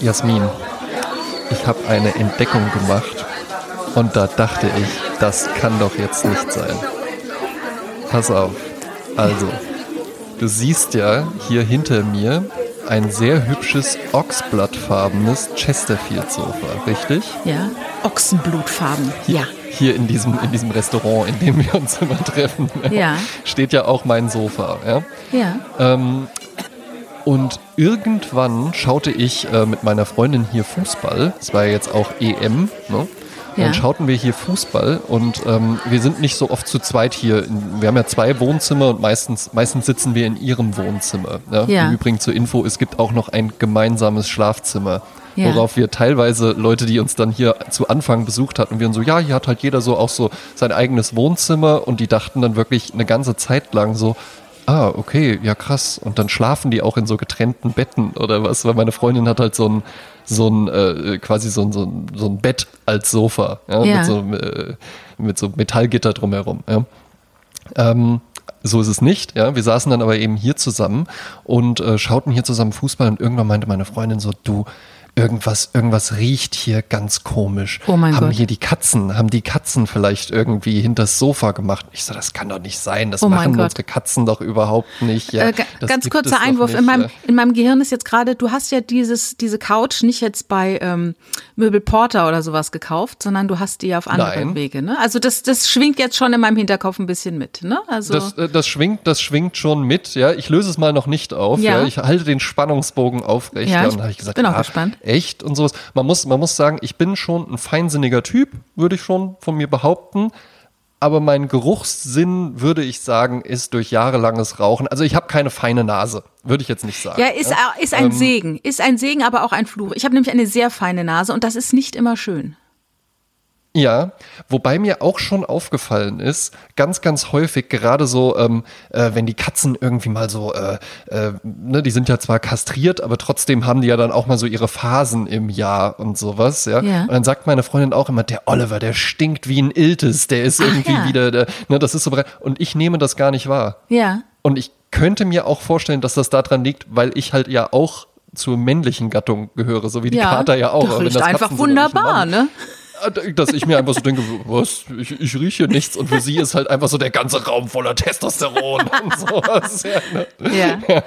Jasmin, ich habe eine Entdeckung gemacht und da dachte ich, das kann doch jetzt nicht sein. Pass auf. Also, du siehst ja hier hinter mir ein sehr hübsches Ochsblattfarbenes Chesterfield-Sofa, richtig? Ja, Ochsenblutfarben, Hier, ja. Hier in diesem, in diesem Restaurant, in dem wir uns immer treffen, Ja. steht ja auch mein Sofa. Ja? Ja. Ähm, und irgendwann schaute ich äh, mit meiner Freundin hier Fußball. Es war ja jetzt auch EM. Ne? Ja. Dann schauten wir hier Fußball und ähm, wir sind nicht so oft zu zweit hier. Wir haben ja zwei Wohnzimmer und meistens, meistens sitzen wir in ihrem Wohnzimmer. Ne? Ja. Im Übrigen zur Info, es gibt auch noch ein gemeinsames Schlafzimmer. Ja. Worauf wir teilweise Leute, die uns dann hier zu Anfang besucht hatten, wir dann so, ja, hier hat halt jeder so auch so sein eigenes Wohnzimmer und die dachten dann wirklich eine ganze Zeit lang so, ah, okay, ja krass. Und dann schlafen die auch in so getrennten Betten oder was, weil meine Freundin hat halt so ein, so ein, äh, quasi so ein, so ein, so ein Bett als Sofa, ja, Ja. mit so, äh, mit so Metallgitter drumherum, ja. Ähm, so ist es nicht, ja. Wir saßen dann aber eben hier zusammen und äh, schauten hier zusammen Fußball und irgendwann meinte meine Freundin so, du, irgendwas, irgendwas riecht hier ganz komisch. Oh mein haben Gott. hier die Katzen, haben die Katzen vielleicht irgendwie hinters Sofa gemacht? Ich so, das kann doch nicht sein, das Oh machen Gott. unsere Katzen doch überhaupt nicht. Ja, äh, ganz kurzer Einwurf. nicht, in, meinem, in meinem Gehirn ist jetzt gerade, du hast ja dieses, diese Couch nicht jetzt bei ähm, Möbel Porter oder sowas gekauft, sondern du hast die auf andere Nein. Wege. Ne? Also das, das schwingt jetzt schon in meinem Hinterkopf ein bisschen mit. Ne? Also Das, äh, das schwingt, das schwingt schon mit, ja. Ich löse es mal noch nicht auf, Ja. ja. Ich halte den Spannungsbogen aufrecht. Ja, Ja, ich und habe ich gesagt, bin auch ah, gespannt. echt und sowas. Man muss, man muss sagen, ich bin schon ein feinsinniger Typ, würde ich schon von mir behaupten. Aber mein Geruchssinn, würde ich sagen, ist durch jahrelanges Rauchen. Also ich habe keine feine Nase, würde ich jetzt nicht sagen. ja, ist, ist Ähm, ein Segen. Ist ein Segen, aber auch ein Fluch. Ich habe nämlich eine sehr feine Nase und das ist nicht immer schön. Ja, wobei mir auch schon aufgefallen ist, ganz, ganz häufig, gerade so, ähm, äh, wenn die Katzen irgendwie mal so, äh, äh, ne, die sind ja zwar kastriert, aber trotzdem haben die ja dann auch mal so ihre Phasen im Jahr und sowas, ja. Ja. Und dann sagt meine Freundin auch immer, der Oliver, der stinkt wie ein Iltis, der ist Ach irgendwie ja. wieder, der, ne, das ist so, bereit. und ich nehme das gar nicht wahr. Ja. Und ich könnte mir auch vorstellen, dass das daran liegt, weil ich halt ja auch zur männlichen Gattung gehöre, so wie die ja. Kater ja auch. Das riecht einfach wunderbar, ne? Dass ich mir einfach so denke, was, ich, ich rieche nichts und für sie ist halt einfach so der ganze Raum voller Testosteron und sowas. Ja, ne? Ja.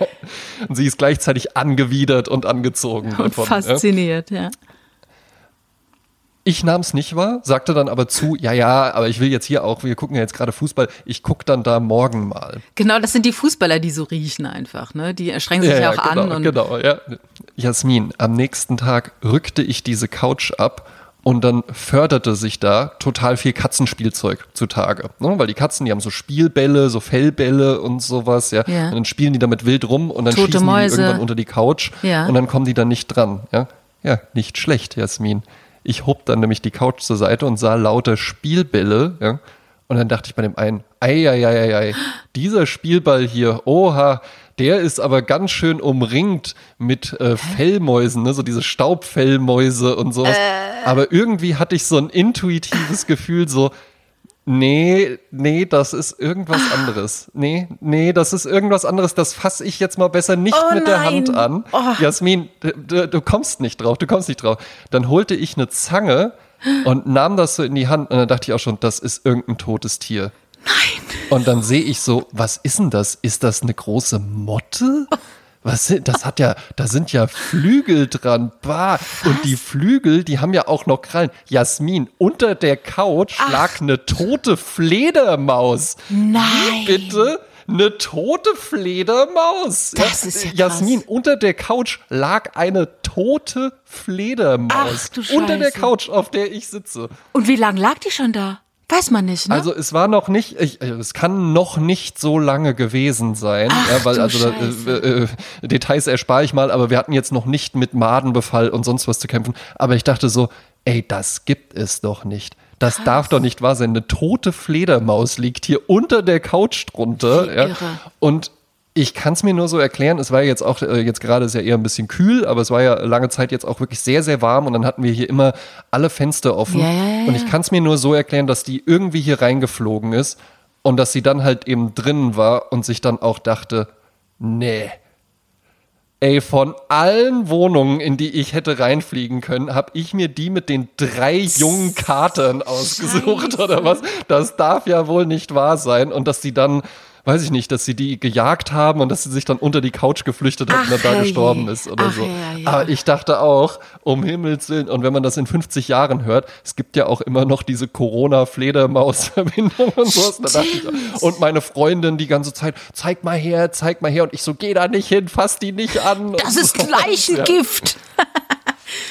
Und sie ist gleichzeitig angewidert und angezogen Und davon. Ja. fasziniert, ja. Ich nahm es nicht wahr, sagte dann aber zu, ja, ja, aber ich will jetzt hier auch, wir gucken ja jetzt gerade Fußball, ich gucke dann da morgen mal. Genau, das sind die Fußballer, die so riechen einfach, ne? Die strengen sich ja, auch genau, an und genau, ja. Jasmin, am nächsten Tag rückte ich diese Couch ab und dann förderte sich da total viel Katzenspielzeug zutage. Ne? Weil die Katzen, die haben so Spielbälle, so Fellbälle und sowas, ja. Ja. Und dann spielen die damit wild rum und dann Tote schießen Mäuse. die irgendwann unter die Couch Ja. und dann kommen die dann nicht dran, ja. Ja, nicht schlecht, Jasmin. Ich hob dann nämlich die Couch zur Seite und sah lauter Spielbälle, ja. Und dann dachte ich bei dem einen, ei, ei, ei, ei, ei, dieser Spielball hier, oha, der ist aber ganz schön umringt mit äh, Fellmäusen, ne? so diese Staubfellmäuse und sowas. Aber irgendwie hatte ich so ein intuitives Gefühl, so, nee, nee, das ist irgendwas anderes. Nee, nee, das ist irgendwas anderes. Das fasse ich jetzt mal besser nicht Oh mit der nein. Hand an. Oh. Jasmin, du, du kommst nicht drauf, du kommst nicht drauf. Dann holte ich eine Zange und nahm das so in die Hand und dann dachte ich auch schon, das ist irgendein totes Tier. Nein. Und dann sehe ich so, was ist denn das? Ist das eine große Motte? Was sind, das hat ja, da sind ja Flügel dran. Bah. Und die Flügel, die haben ja auch noch Krallen. Jasmin, unter der Couch lag eine tote Fledermaus. Nein. Bitte? Eine tote Fledermaus. Das ist ja krass. Jasmin, unter der Couch lag eine tote Fledermaus. Ach, du Unter der Scheiße. Couch, auf der ich sitze. Und wie lange lag die schon da? Weiß man nicht, ne? Also es war noch nicht, ich, äh, es kann noch nicht so lange gewesen sein, Ach, ja, weil also Scheiße. äh, äh, Details erspare ich mal, aber wir hatten jetzt noch nicht mit Madenbefall und sonst was zu kämpfen. Aber ich dachte so, ey, das gibt es doch nicht. Das darf doch nicht wahr sein. Eine tote Fledermaus liegt hier unter der Couch drunter. Ja. Und ich kann es mir nur so erklären, es war jetzt auch, äh, jetzt gerade ist ja eher ein bisschen kühl, aber es war ja lange Zeit jetzt auch wirklich sehr, sehr warm und dann hatten wir hier immer alle Fenster offen. Ja, ja, ja, und ich kann es mir nur so erklären, dass die irgendwie hier reingeflogen ist und dass sie dann halt eben drinnen war und sich dann auch dachte, nee, Ey, von allen Wohnungen, in die ich hätte reinfliegen können, habe ich mir die mit den drei jungen Katern ausgesucht Scheiße. oder was? Das darf ja wohl nicht wahr sein. Und dass sie dann, weiß ich nicht, dass sie die gejagt haben und dass sie sich dann unter die Couch geflüchtet hat Ach, und dann da herrje. gestorben ist oder Ach, so. ja, ja. Aber ich dachte auch, um Himmels Willen, und wenn man das in 50 Jahren hört, es gibt ja auch immer noch diese Corona-Fledermaus-Verbindung und sowas. Da dachte ich, und meine Freundin die ganze Zeit, zeig mal her, zeig mal her. Und ich so, geh da nicht hin, fass die nicht an. Das ist so. Leichengift. Ja.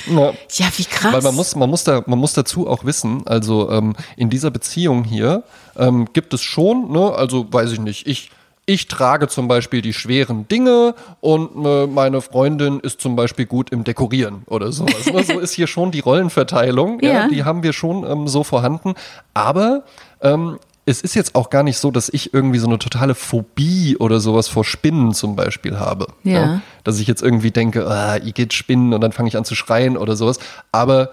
Ja, wie krass. Weil man muss, man muss da, man muss dazu auch wissen, also ähm, in dieser Beziehung hier ähm, gibt es schon, ne, also weiß ich nicht, ich, ich trage zum Beispiel die schweren Dinge und äh, meine Freundin ist zum Beispiel gut im Dekorieren oder sowas. Ne? So ist hier schon die Rollenverteilung, ja. Ja. die haben wir schon ähm, so vorhanden. Aber ähm, es ist jetzt auch gar nicht so, dass ich irgendwie so eine totale Phobie oder sowas vor Spinnen zum Beispiel habe. Ja. Dass ich jetzt irgendwie denke, ah, ihr geht Spinnen und dann fange ich an zu schreien oder sowas. Aber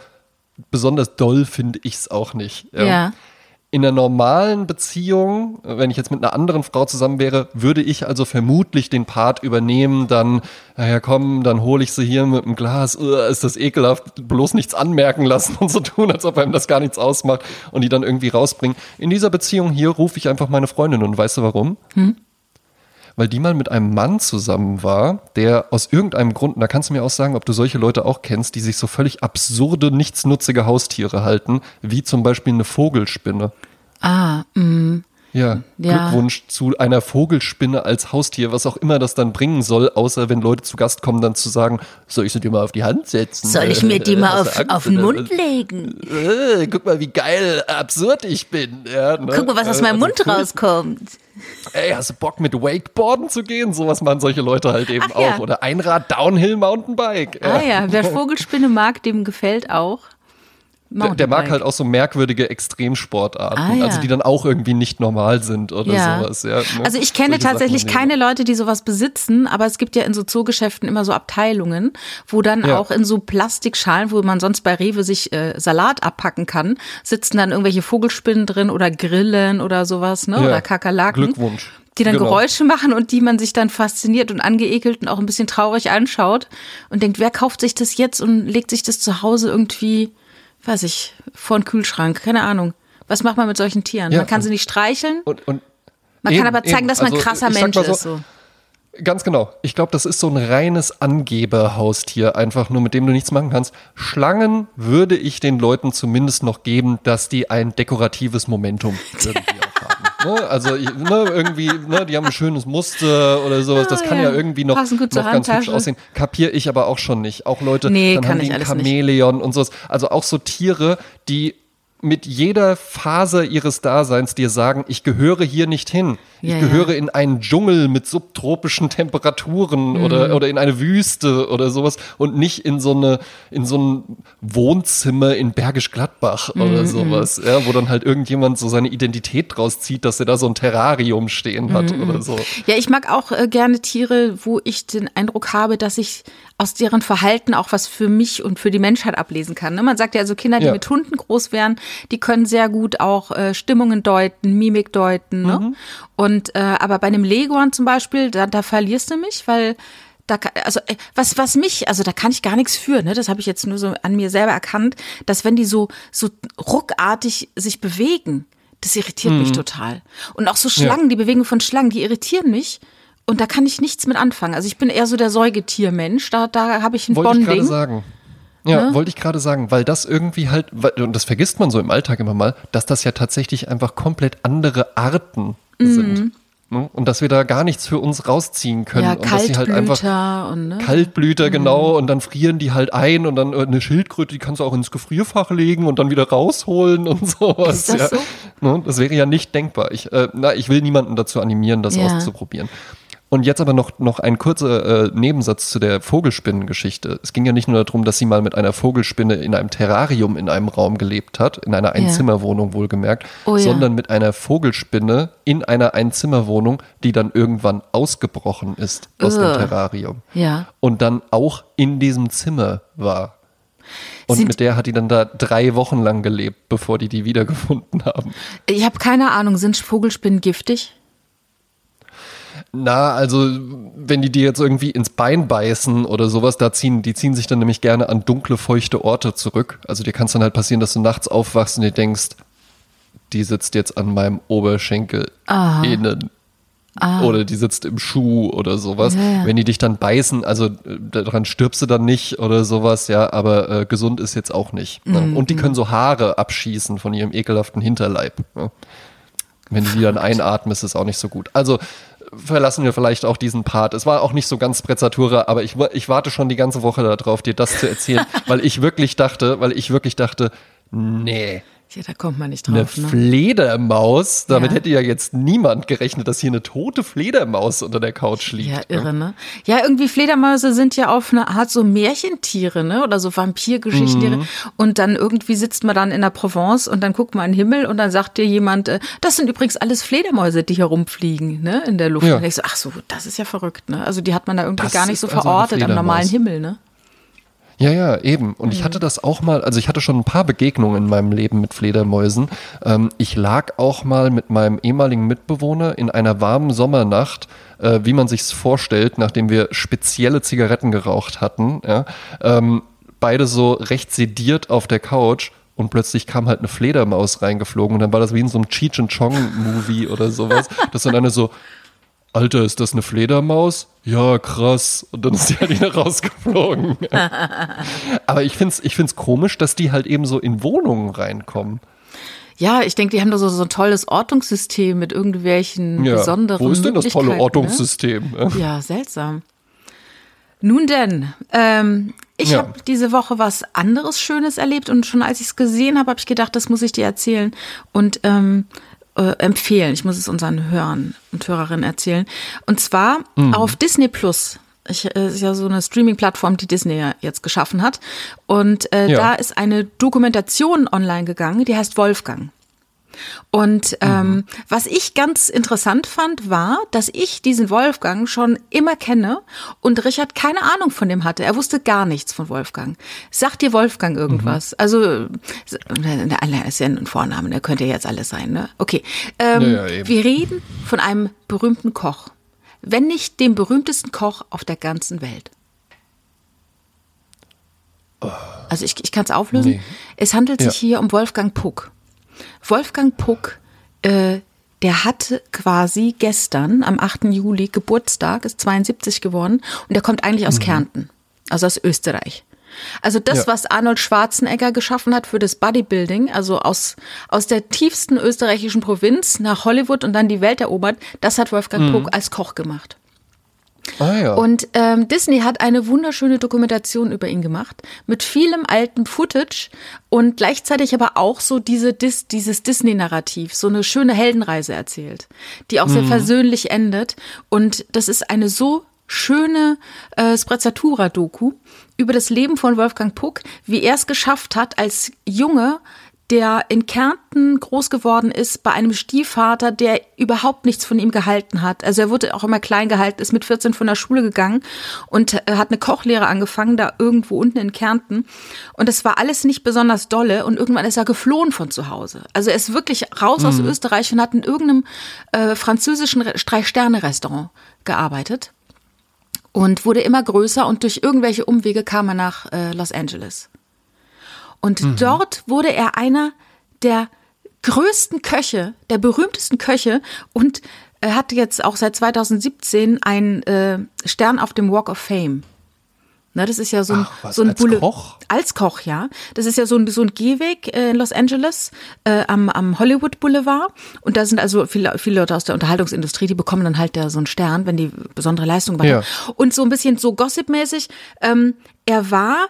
besonders doll finde ich es auch nicht. ja. In einer normalen Beziehung, wenn ich jetzt mit einer anderen Frau zusammen wäre, würde ich also vermutlich den Part übernehmen, dann, naja komm, dann hole ich sie hier mit dem Glas, uh, ist das ekelhaft, bloß nichts anmerken lassen und so tun, als ob einem das gar nichts ausmacht und die dann irgendwie rausbringen. In dieser Beziehung hier rufe ich einfach meine Freundin und weißt du warum? Weil die mal mit einem Mann zusammen war, der aus irgendeinem Grund, und da kannst du mir auch sagen, ob du solche Leute auch kennst, die sich so völlig absurde, nichtsnutzige Haustiere halten, wie zum Beispiel eine Vogelspinne. Ah, mm, Ja, Ja. Glückwunsch zu einer Vogelspinne als Haustier, was auch immer das dann bringen soll, außer wenn Leute zu Gast kommen, dann zu sagen, soll ich sie dir mal auf die Hand setzen? soll ich mir die Äh, mal auf, auf den Mund legen? Äh, guck mal, wie geil, absurd ich bin. Ja, ne? Guck mal, was aus Äh, meinem also Mund rauskommt. Ey, hast du Bock mit Wakeboarden zu gehen? Sowas machen solche Leute halt eben Ach ja. auch. Oder Einrad Downhill Mountainbike. Ah ja, wer Vogelspinne mag, dem gefällt auch. Der, der mag halt auch so merkwürdige Extremsportarten, Ah, ja. also die dann auch irgendwie nicht normal sind oder Ja. sowas. Ja, ne? Also ich kenne Solche tatsächlich keine Leute, die sowas besitzen, aber es gibt ja in so Zoogeschäften immer so Abteilungen, wo dann auch in so Plastikschalen, wo man sonst bei Rewe sich äh, Salat abpacken kann, sitzen dann irgendwelche Vogelspinnen drin oder Grillen oder sowas, ne? Oder Kakerlaken. Glückwunsch. Die dann Genau. Geräusche machen und die man sich dann fasziniert und angeekelt und auch ein bisschen traurig anschaut und denkt, wer kauft sich das jetzt und legt sich das zu Hause irgendwie, weiß ich, vor den Kühlschrank, keine Ahnung. Was macht man mit solchen Tieren? Ja. Man kann sie nicht streicheln, Und, und man eben, kann aber zeigen, eben. dass man ein Also, krasser ich sag Mensch so, ist. So. Ganz genau. Ich glaube, das ist so ein reines Angeberhaustier, einfach nur mit dem du nichts machen kannst. Schlangen würde ich den Leuten zumindest noch geben, dass die ein dekoratives Momentum irgendwie. Ne? Also ne, irgendwie, ne, die haben ein schönes Muster oder sowas. Das kann ja. ja irgendwie noch, noch ganz hübsch aussehen. Kapier ich aber auch schon nicht. Auch Leute, Nee, dann haben die ein alles nicht. Chamäleon und sowas. Also auch so Tiere, die mit jeder Phase ihres Daseins dir sagen, ich gehöre hier nicht hin. Ich Ja, ja. gehöre in einen Dschungel mit subtropischen Temperaturen Mhm. oder, oder in eine Wüste oder sowas und nicht in so eine, in so ein Wohnzimmer in Bergisch Gladbach Mhm, oder sowas, ja, wo dann halt irgendjemand so seine Identität draus zieht, dass er da so ein Terrarium stehen hat Mhm, oder so. Ja, ich mag auch äh, gerne Tiere, wo ich den Eindruck habe, dass ich aus deren Verhalten auch was für mich und für die Menschheit ablesen kann. Ne? Man sagt ja also Kinder, die Ja. mit Hunden groß werden, die können sehr gut auch äh, Stimmungen deuten, Mimik deuten. Mhm. Ne? Und äh, aber bei einem Leguan zum Beispiel, da, da verlierst du mich, weil da, also äh, was was mich, also da kann ich gar nichts für, ne? Das habe ich jetzt nur so an mir selber erkannt, dass wenn die so so ruckartig sich bewegen, das irritiert mich total. Und auch so Schlangen, die Bewegung von Schlangen, die irritieren mich. Und da kann ich nichts mit anfangen. Also ich bin eher so der Säugetiermensch. Da, da habe ich ein Wollte ich gerade Bonding. sagen. Ja, Ne? wollte ich gerade sagen, weil das irgendwie halt, und das vergisst man so im Alltag immer mal, dass das ja tatsächlich einfach komplett andere Arten sind. Ne? Und dass wir da gar nichts für uns rausziehen können. Mhm. Ja, und dass sie halt einfach Kaltblüter und ne? Kaltblüter, genau, und dann frieren die halt ein und dann äh, eine Schildkröte, die kannst du auch ins Gefrierfach legen und dann wieder rausholen und sowas. Ist das ja. so? Ne? Das wäre ja nicht denkbar. Ich, äh, na, ich will niemanden dazu animieren, das Ja. auszuprobieren. Und jetzt aber noch, noch ein kurzer äh, Nebensatz zu der Vogelspinnengeschichte. Es ging ja nicht nur darum, dass sie mal mit einer Vogelspinne in einem Terrarium in einem Raum gelebt hat, in einer Einzimmerwohnung wohlgemerkt, Oh ja. sondern mit einer Vogelspinne in einer Einzimmerwohnung, die dann irgendwann ausgebrochen ist aus dem Ugh. Terrarium. Ja. Und dann auch in diesem Zimmer war. Und Sind- mit der hat die dann da drei Wochen lang gelebt, bevor die die wiedergefunden haben. Ich habe keine Ahnung, sind Vogelspinnen giftig? Na, also wenn die dir jetzt irgendwie ins Bein beißen oder sowas, da ziehen, die ziehen sich dann nämlich gerne an dunkle, feuchte Orte zurück. Also dir kann es dann halt passieren, dass du nachts aufwachst und dir denkst, die sitzt jetzt an meinem Oberschenkel Ah. innen. Oder die sitzt im Schuh oder sowas. Ja, ja. Wenn die dich dann beißen, also äh, daran stirbst du dann nicht oder sowas, ja, aber äh, gesund ist jetzt auch nicht. Ne? Mhm, Und die können so Haare abschießen von ihrem ekelhaften Hinterleib. Ne? Wenn du die dann einatmest, ist auch nicht so gut. Also verlassen wir vielleicht auch diesen Part. Es war auch nicht so ganz Sprezzatura, aber ich, ich warte schon die ganze Woche darauf, dir das zu erzählen, weil ich wirklich dachte, weil ich wirklich dachte, nee, Ja, da kommt man nicht eine drauf. Ne? Fledermaus, damit Ja. hätte ja jetzt niemand gerechnet, dass hier eine tote Fledermaus unter der Couch liegt. Ja, irre, ne? Ja, irgendwie Fledermäuse sind ja auf eine Art so Märchentiere, ne? Oder so Vampirgeschichtentiere. Mhm. Und dann irgendwie sitzt man dann in der Provence und dann guckt man in den Himmel und dann sagt dir jemand, äh, das sind übrigens alles Fledermäuse, die hier rumfliegen, ne? In der Luft. Ja. Und ich so, ach so, das ist ja verrückt, ne? Also die hat man da irgendwie Das gar nicht so also eine verortet am normalen. Himmel, ne? Ja, ja, eben. Und Mhm. ich hatte das auch mal, also ich hatte schon ein paar Begegnungen in meinem Leben mit Fledermäusen. Ähm, ich lag auch mal mit meinem ehemaligen Mitbewohner in einer warmen Sommernacht, äh, wie man sich's vorstellt, nachdem wir spezielle Zigaretten geraucht hatten. Ja, ähm, beide so recht sediert auf der Couch. Und plötzlich kam halt eine Fledermaus reingeflogen und dann war das wie in so einem Cheech and Chong Movie oder sowas. Das dann eine so, Alter, ist das eine Fledermaus? Ja, krass. Und dann ist die halt wieder rausgeflogen. Aber ich find's, ich find's komisch, dass die halt eben so in Wohnungen reinkommen. Ja, ich denke, die haben da so, so ein tolles Ortungssystem mit irgendwelchen Ja. besonderen Wo ist denn das tolle Möglichkeiten, Ortungssystem? Ne? Ja, seltsam. Nun denn, ähm, ich Ja. habe diese Woche was anderes Schönes erlebt und schon als ich es gesehen habe, habe ich gedacht, das muss ich dir erzählen und ähm, äh, empfehlen. Ich muss es unseren Hörern und Hörerinnen erzählen. Und zwar Mhm. auf Disney Plus. Ich, äh, ist ja so eine Streaming-Plattform, die Disney ja jetzt geschaffen hat. Und äh, Ja. da ist eine Dokumentation online gegangen, die heißt Wolfgang. Und ähm, was ich ganz interessant fand, war, dass ich diesen Wolfgang schon immer kenne und Richard keine Ahnung von dem hatte. Er wusste gar nichts von Wolfgang. Sagt dir Wolfgang irgendwas? Also, äh, er ist ja ein Vorname, der könnte ja jetzt alles sein, ne? Okay. Ähm, Ja, wir reden von einem berühmten Koch. Wenn nicht dem berühmtesten Koch auf der ganzen Welt. Also ich, ich kann es auflösen. Nee. Es handelt sich Ja. hier um Wolfgang Puck. Wolfgang Puck, äh, der hatte quasi gestern am 8. Juli Geburtstag, ist 72 geworden und der kommt eigentlich aus Kärnten, also aus Österreich. Also das, Ja. was Arnold Schwarzenegger geschaffen hat für das Bodybuilding, also aus, aus der tiefsten österreichischen Provinz nach Hollywood und dann die Welt erobert, das hat Wolfgang Puck als Koch gemacht. Ah ja. Und ähm, Disney hat eine wunderschöne Dokumentation über ihn gemacht, mit vielem alten Footage und gleichzeitig aber auch so diese Dis dieses Disney-Narrativ, so eine schöne Heldenreise erzählt, die auch sehr versöhnlich endet. Und das ist eine so schöne äh, Sprezzatura-Doku über das Leben von Wolfgang Puck, wie er es geschafft hat, als Junge der in Kärnten groß geworden ist bei einem Stiefvater, der überhaupt nichts von ihm gehalten hat. Also er wurde auch immer klein gehalten, ist mit 14 von der Schule gegangen und äh, hat eine Kochlehre angefangen, da irgendwo unten in Kärnten. Und das war alles nicht besonders dolle und irgendwann ist er geflohen von zu Hause. Also er ist wirklich raus aus Österreich und hat in irgendeinem äh, französischen Re- Drei-Sterne-Restaurant gearbeitet und wurde immer größer und durch irgendwelche Umwege kam er nach äh, Los Angeles. Und dort wurde er einer der größten Köche, der berühmtesten Köche und er hat jetzt auch seit 2017 einen äh, Stern auf dem Walk of Fame. Ne, das ist ja so ein, Ach, was, so ein als Boule- Koch? Als Koch, ja. Das ist ja so ein, so ein Gehweg äh, in Los Angeles äh, am, am Hollywood Boulevard. Und da sind also viele, viele Leute aus der Unterhaltungsindustrie, die bekommen dann halt da so einen Stern, wenn die besondere Leistung machen. Ja. Und so ein bisschen so gossipmäßig. Ähm, er war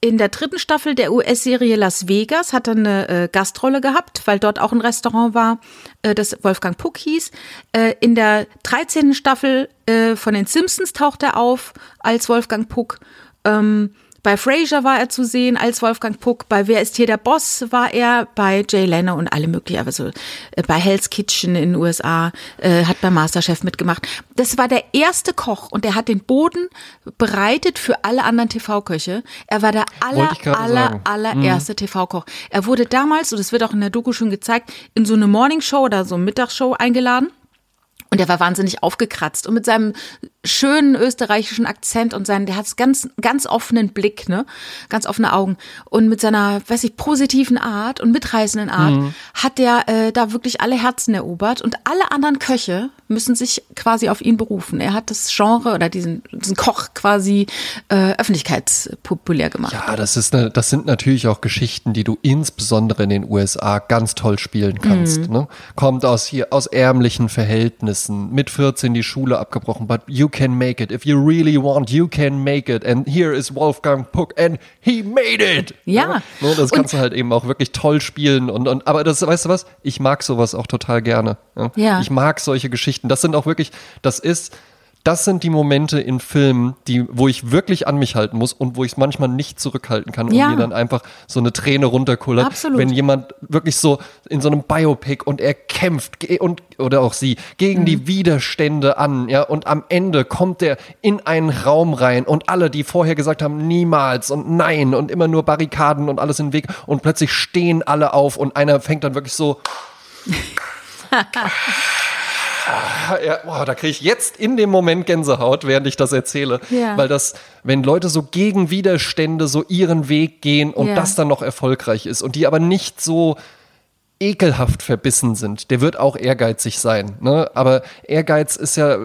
in der dritten Staffel der US-Serie Las Vegas hat er eine äh, Gastrolle gehabt, weil dort auch ein Restaurant war, äh, das Wolfgang Puck hieß. Äh, in der 13. Staffel äh, von den Simpsons taucht er auf als Wolfgang Puck. Ähm, bei Frasier war er zu sehen als Wolfgang Puck. Bei Wer ist hier der Boss war er. Bei Jay Leno und alle möglichen. Also bei Hell's Kitchen in den USA äh, hat bei Masterchef mitgemacht. Das war der erste Koch und er hat den Boden bereitet für alle anderen TV-Köche. Er war der aller, aller, allererste TV-Koch. Er wurde damals, und das wird auch in der Doku schon gezeigt, in so eine Morningshow oder so eine Mittagsshow eingeladen. Und der war wahnsinnig aufgekratzt und mit seinem schönen österreichischen Akzent und seinen, der hat ganz, ganz offenen Blick, ne, ganz offene Augen und mit seiner, weiß ich, positiven Art und mitreißenden Art mhm. hat der äh, da wirklich alle Herzen erobert und alle anderen Köche müssen sich quasi auf ihn berufen. Er hat das Genre oder diesen, diesen Koch quasi äh, öffentlichkeitspopulär gemacht. Ja, das ist eine, das sind natürlich auch Geschichten, die du insbesondere in den USA ganz toll spielen kannst. Mhm. Ne? Kommt aus hier aus ärmlichen Verhältnissen, mit 14 die Schule abgebrochen, but you can make it. If you really want, you can make it. And here is Wolfgang Puck and he made it. Ja. ja? Ne, das kannst und, du halt eben auch wirklich toll spielen und, und aber das, weißt du was? Ich mag sowas auch total gerne. Ja? ja. Ich mag solche Geschichten Geschichten. Das sind auch wirklich, das ist, das sind die Momente in Filmen, die, wo ich wirklich an mich halten muss und wo ich es manchmal nicht zurückhalten kann und ja. mir dann einfach so eine Träne runterkullert. Absolut. Wenn jemand wirklich so in so einem Biopic und er kämpft und oder auch sie gegen mhm. die Widerstände an, ja, und am Ende kommt er in einen Raum rein und alle, die vorher gesagt haben, niemals und nein und immer nur Barrikaden und alles im Weg und plötzlich stehen alle auf und einer fängt dann wirklich so ja, boah, da kriege ich jetzt in dem Moment Gänsehaut, während ich das erzähle. Ja. Weil das, wenn Leute so gegen Widerstände so ihren Weg gehen und ja. das dann noch erfolgreich ist und die aber nicht so ekelhaft verbissen sind, der wird auch ehrgeizig sein. Ne? Aber Ehrgeiz ist ja,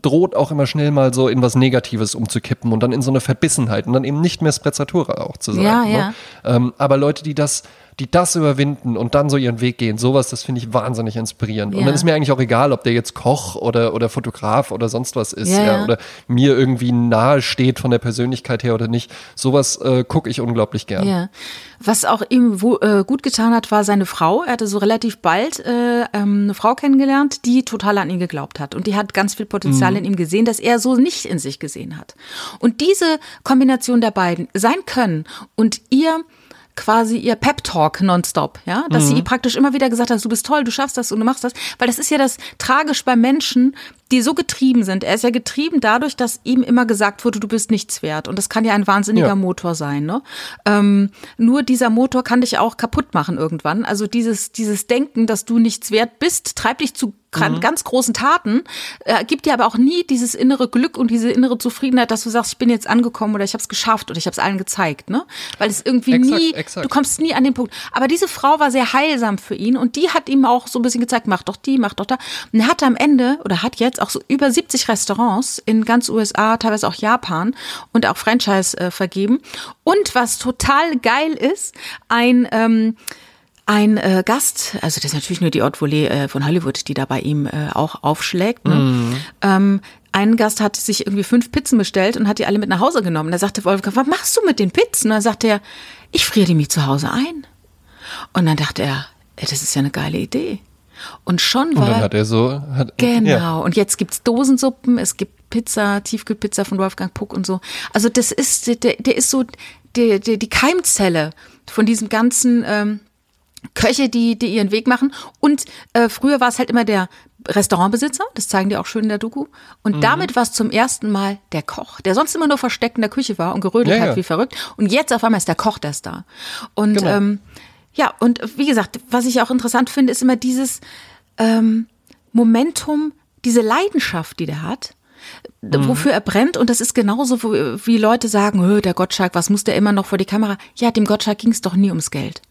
droht auch immer schnell mal so in was Negatives umzukippen und dann in so eine Verbissenheit und dann eben nicht mehr Sprezzatura auch zu sein. Ja, ne? Ähm, aber Leute, die das die das überwinden und dann so ihren Weg gehen, sowas, das finde ich wahnsinnig inspirierend. Ja. Und dann ist mir eigentlich auch egal, ob der jetzt Koch oder, oder Fotograf oder sonst was ist, ja, ja. oder mir irgendwie nahe steht von der Persönlichkeit her oder nicht. Sowas äh, gucke ich unglaublich gern. Ja. Was auch ihm wo, äh, gut getan hat, war seine Frau. Er hatte so relativ bald äh, ähm, eine Frau kennengelernt, die total an ihn geglaubt hat. Und die hat ganz viel Potenzial mhm. in ihm gesehen, das er so nicht in sich gesehen hat. Und diese Kombination der beiden, sein Können und ihr quasi ihr Pep-Talk nonstop, ja, dass mhm. sie praktisch immer wieder gesagt hat, du bist toll, du schaffst das und du machst das, weil das ist ja das tragisch bei Menschen, die so getrieben sind. Er ist ja getrieben dadurch, dass ihm immer gesagt wurde, du bist nichts wert. Und das kann ja ein wahnsinniger ja. Motor sein. Ne? Ähm, nur dieser Motor kann dich auch kaputt machen irgendwann. Also dieses, dieses Denken, dass du nichts wert bist, treibt dich zu mhm. ganz großen Taten, äh, gibt dir aber auch nie dieses innere Glück und diese innere Zufriedenheit, dass du sagst, ich bin jetzt angekommen oder ich habe es geschafft oder ich habe es allen gezeigt. Ne? Weil es irgendwie exakt, nie, exakt. du kommst nie an den Punkt. Aber diese Frau war sehr heilsam für ihn und die hat ihm auch so ein bisschen gezeigt, mach doch die, mach doch da. Und er hatte am Ende oder hat jetzt auch so über 70 Restaurants in ganz USA, teilweise auch Japan und auch Franchise äh, vergeben. Und was total geil ist, ein ähm, ein äh, Gast, also das ist natürlich nur die Haute Volée äh, von Hollywood, die da bei ihm äh, auch aufschlägt. Ne? Mm. Ähm, ein Gast hat sich irgendwie fünf Pizzen bestellt und hat die alle mit nach Hause genommen. Da sagte Wolfgang, was machst du mit den Pizzen? Und dann sagte er, ich friere die mir zu Hause ein. Und dann dachte er, das ist ja eine geile Idee. Und schon war. Und dann hat er so. Hat, genau. Ja. Und jetzt gibt's Dosensuppen, es gibt Pizza, Tiefkühlpizza von Wolfgang Puck und so. Also das ist, der, der ist so der, der, die Keimzelle von diesem ganzen ähm, Köche, die, die ihren Weg machen. Und äh, früher war es halt immer der Restaurantbesitzer, das zeigen die auch schön in der Doku. Und mhm. damit war es zum ersten Mal der Koch, der sonst immer nur versteckt in der Küche war und gerödelt ja, hat ja. wie verrückt. Und jetzt auf einmal ist der Koch der Star. Und genau. ähm, ja, und wie gesagt, was ich auch interessant finde, ist immer dieses ähm, Momentum, diese Leidenschaft, die der hat, mhm. wofür er brennt. Und das ist genauso, wie Leute sagen, der Gottschalk, was muss der immer noch vor die Kamera? Ja, dem Gottschalk ging es doch nie ums Geld.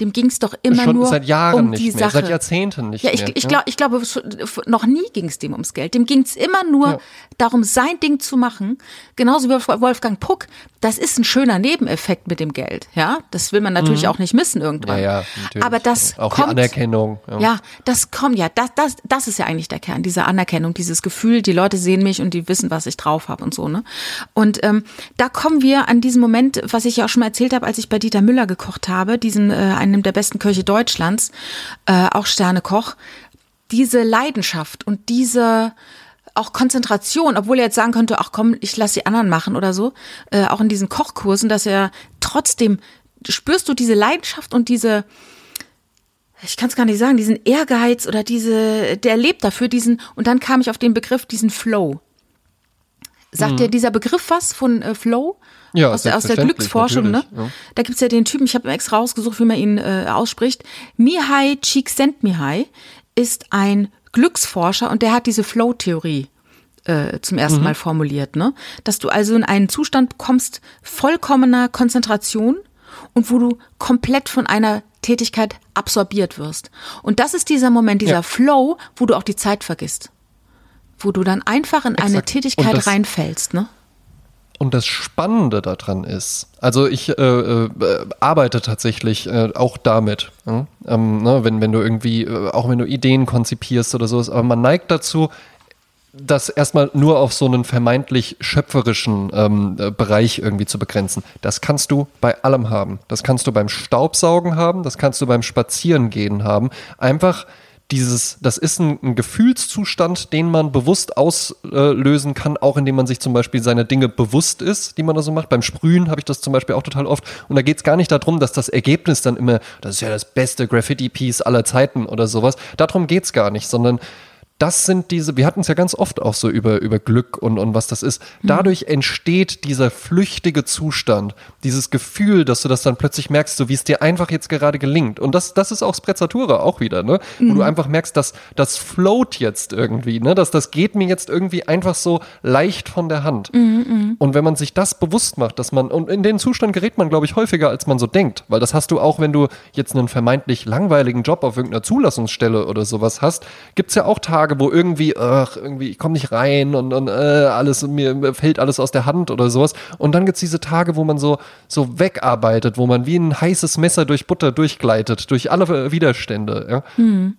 Dem ging es doch immer Schon nur seit Jahren um nicht die mehr, Sache. Seit Jahrzehnten nicht ja, ich, mehr. Ich, glaub, ich glaube, noch nie ging es dem ums Geld. Dem ging es immer nur ja. darum, sein Ding zu machen. Genauso wie Wolfgang Puck. Das ist ein schöner Nebeneffekt mit dem Geld. Ja, das will man natürlich mhm. auch nicht missen irgendwann. Ja, ja. Aber das auch kommt, die Anerkennung. Ja. ja, das kommt ja. Das, das, das ist ja eigentlich der Kern. Diese Anerkennung, dieses Gefühl, die Leute sehen mich und die wissen, was ich drauf habe und so. Ne? Und ähm, da kommen wir an diesen Moment, was ich ja auch schon mal erzählt habe, als ich bei Dieter Müller gekocht habe, diesen äh, einem der besten Köche Deutschlands, äh, auch Sternekoch, diese Leidenschaft und diese auch Konzentration, obwohl er jetzt sagen könnte, ach komm, ich lasse die anderen machen oder so, äh, auch in diesen Kochkursen, dass er trotzdem spürst du diese Leidenschaft und diese ich kann es gar nicht sagen, diesen Ehrgeiz oder diese, der lebt dafür, diesen, und dann kam ich auf den Begriff, diesen Flow. Sagt mhm. dir dieser Begriff was von äh, Flow? Ja, aus, der, aus der Glücksforschung, ne? Ja. Da gibt's ja den Typen, ich habe extra rausgesucht, wie man ihn äh, ausspricht. Mihai Csikszentmihalyi ist ein Glücksforscher und der hat diese Flow-Theorie äh, zum ersten mhm. Mal formuliert, ne? Dass du also in einen Zustand kommst vollkommener Konzentration und wo du komplett von einer Tätigkeit absorbiert wirst. Und das ist dieser Moment, dieser ja. Flow, wo du auch die Zeit vergisst. Wo du dann einfach in Exakt. eine Tätigkeit das, reinfällst, ne? Und das Spannende daran ist, also ich äh, äh, arbeite tatsächlich äh, auch damit, ja? ähm, ne, wenn, wenn du irgendwie, äh, auch wenn du Ideen konzipierst oder sowas, aber man neigt dazu, das erstmal nur auf so einen vermeintlich schöpferischen ähm, äh, Bereich irgendwie zu begrenzen. Das kannst du bei allem haben. Das kannst du beim Staubsaugen haben, das kannst du beim Spazierengehen haben. Einfach dieses, das ist ein, ein Gefühlszustand, den man bewusst auslösen kann, auch indem man sich zum Beispiel seine Dinge bewusst ist, die man da so macht. Beim Sprühen habe ich das zum Beispiel auch total oft. Und da geht es gar nicht darum, dass das Ergebnis dann immer, das ist ja das beste Graffiti-Piece aller Zeiten oder sowas. Darum geht es gar nicht, sondern das sind diese, wir hatten es ja ganz oft auch so über, über Glück und, und was das ist. Mhm. Dadurch entsteht dieser flüchtige Zustand, dieses Gefühl, dass du das dann plötzlich merkst, so wie es dir einfach jetzt gerade gelingt. Und das, das ist auch Sprezzatura auch wieder, ne? Mhm. Wo du mhm. einfach merkst, dass das float jetzt irgendwie, ne? Dass das geht mir jetzt irgendwie einfach so leicht von der Hand. Mhm, mhm, und wenn man sich das bewusst macht, dass man, und in den Zustand gerät man, glaube ich, häufiger, als man so denkt. Weil das hast du auch, wenn du jetzt einen vermeintlich langweiligen Job auf irgendeiner Zulassungsstelle oder sowas hast, gibt es ja auch Tage, Tage, wo irgendwie, ach, irgendwie, ich komme nicht rein und, und äh, alles, mir, fällt alles aus der Hand oder sowas. Und dann gibt es diese Tage, wo man so, so wegarbeitet, wo man wie ein heißes Messer durch Butter durchgleitet, durch alle Widerstände. Ja? Mhm.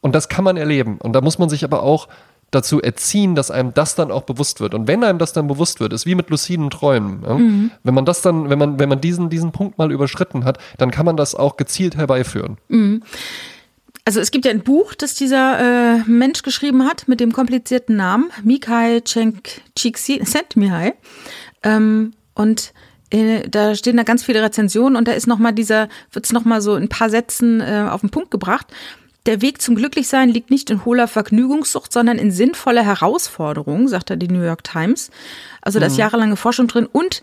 Und das kann man erleben. Und da muss man sich aber auch dazu erziehen, dass einem das dann auch bewusst wird. Und wenn einem das dann bewusst wird, ist wie mit luciden Träumen. Ja? Mhm. Wenn man das dann, wenn man, wenn man diesen, diesen Punkt mal überschritten hat, dann kann man das auch gezielt herbeiführen. Mhm also es gibt ja ein Buch, das dieser äh, Mensch geschrieben hat mit dem komplizierten Namen, Mikhail Csikszentmihalyi. Ähm, und äh, da stehen da ganz viele Rezensionen und da ist noch mal dieser, wird es noch mal so in ein paar Sätzen äh, auf den Punkt gebracht. Der Weg zum Glücklichsein liegt nicht in hohler Vergnügungssucht, sondern in sinnvoller Herausforderung, sagt er die New York Times. Also da ist mhm. jahrelange Forschung drin und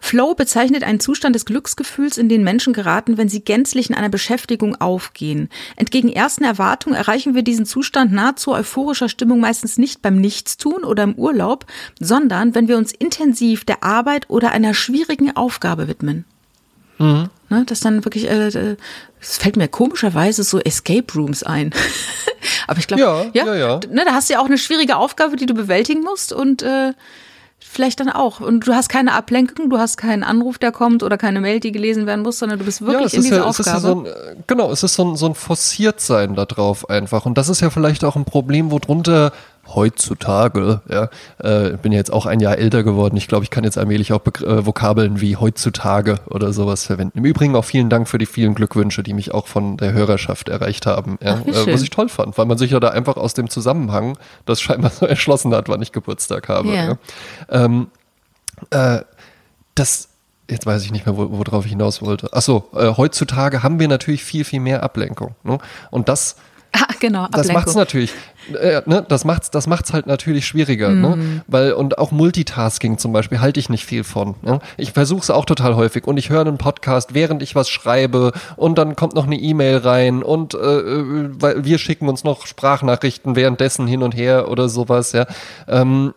Flow bezeichnet einen Zustand des Glücksgefühls, in den Menschen geraten, wenn sie gänzlich in einer Beschäftigung aufgehen. Entgegen ersten Erwartungen erreichen wir diesen Zustand nahezu euphorischer Stimmung meistens nicht beim Nichtstun oder im Urlaub, sondern wenn wir uns intensiv der Arbeit oder einer schwierigen Aufgabe widmen. Mhm. Ne, das dann wirklich, äh, äh es fällt mir komischerweise so Escape Rooms ein. Aber ich glaube, ja, ja, ja, ja. Ne, da hast du ja auch eine schwierige Aufgabe, die du bewältigen musst und äh, vielleicht dann auch. Und du hast keine Ablenkung, du hast keinen Anruf, der kommt oder keine Mail, die gelesen werden muss, sondern du bist wirklich ja, in dieser ja, Aufgabe. Ja so ein, genau, es ist so ein, so ein Forciertsein da drauf einfach. Und das ist ja vielleicht auch ein Problem, worunter heutzutage, ja, äh, bin ja jetzt auch ein Jahr älter geworden. Ich glaube, ich kann jetzt allmählich auch Begr äh, Vokabeln wie heutzutage oder sowas verwenden. Im Übrigen auch vielen Dank für die vielen Glückwünsche, die mich auch von der Hörerschaft erreicht haben. Ja, Ach, äh, was ich toll fand, weil man sich ja da einfach aus dem Zusammenhang das scheinbar so erschlossen hat, wann ich Geburtstag habe. Yeah. Ja. Ähm, äh, das jetzt weiß ich nicht mehr, worauf ich hinaus wollte. Achso, äh, heutzutage haben wir natürlich viel, viel mehr Ablenkung. Ne? Und das Ah, genau, Ablenkung. Das macht's natürlich, äh, ne, das macht's, das macht's halt natürlich schwieriger, ne? mhm. ne? Weil, und auch Multitasking zum Beispiel halte ich nicht viel von. Ne? Ich versuche es auch total häufig und ich höre einen Podcast, während ich was schreibe und dann kommt noch eine E-Mail rein und äh, äh weil wir schicken uns noch Sprachnachrichten währenddessen hin und her oder sowas, ja. Ähm,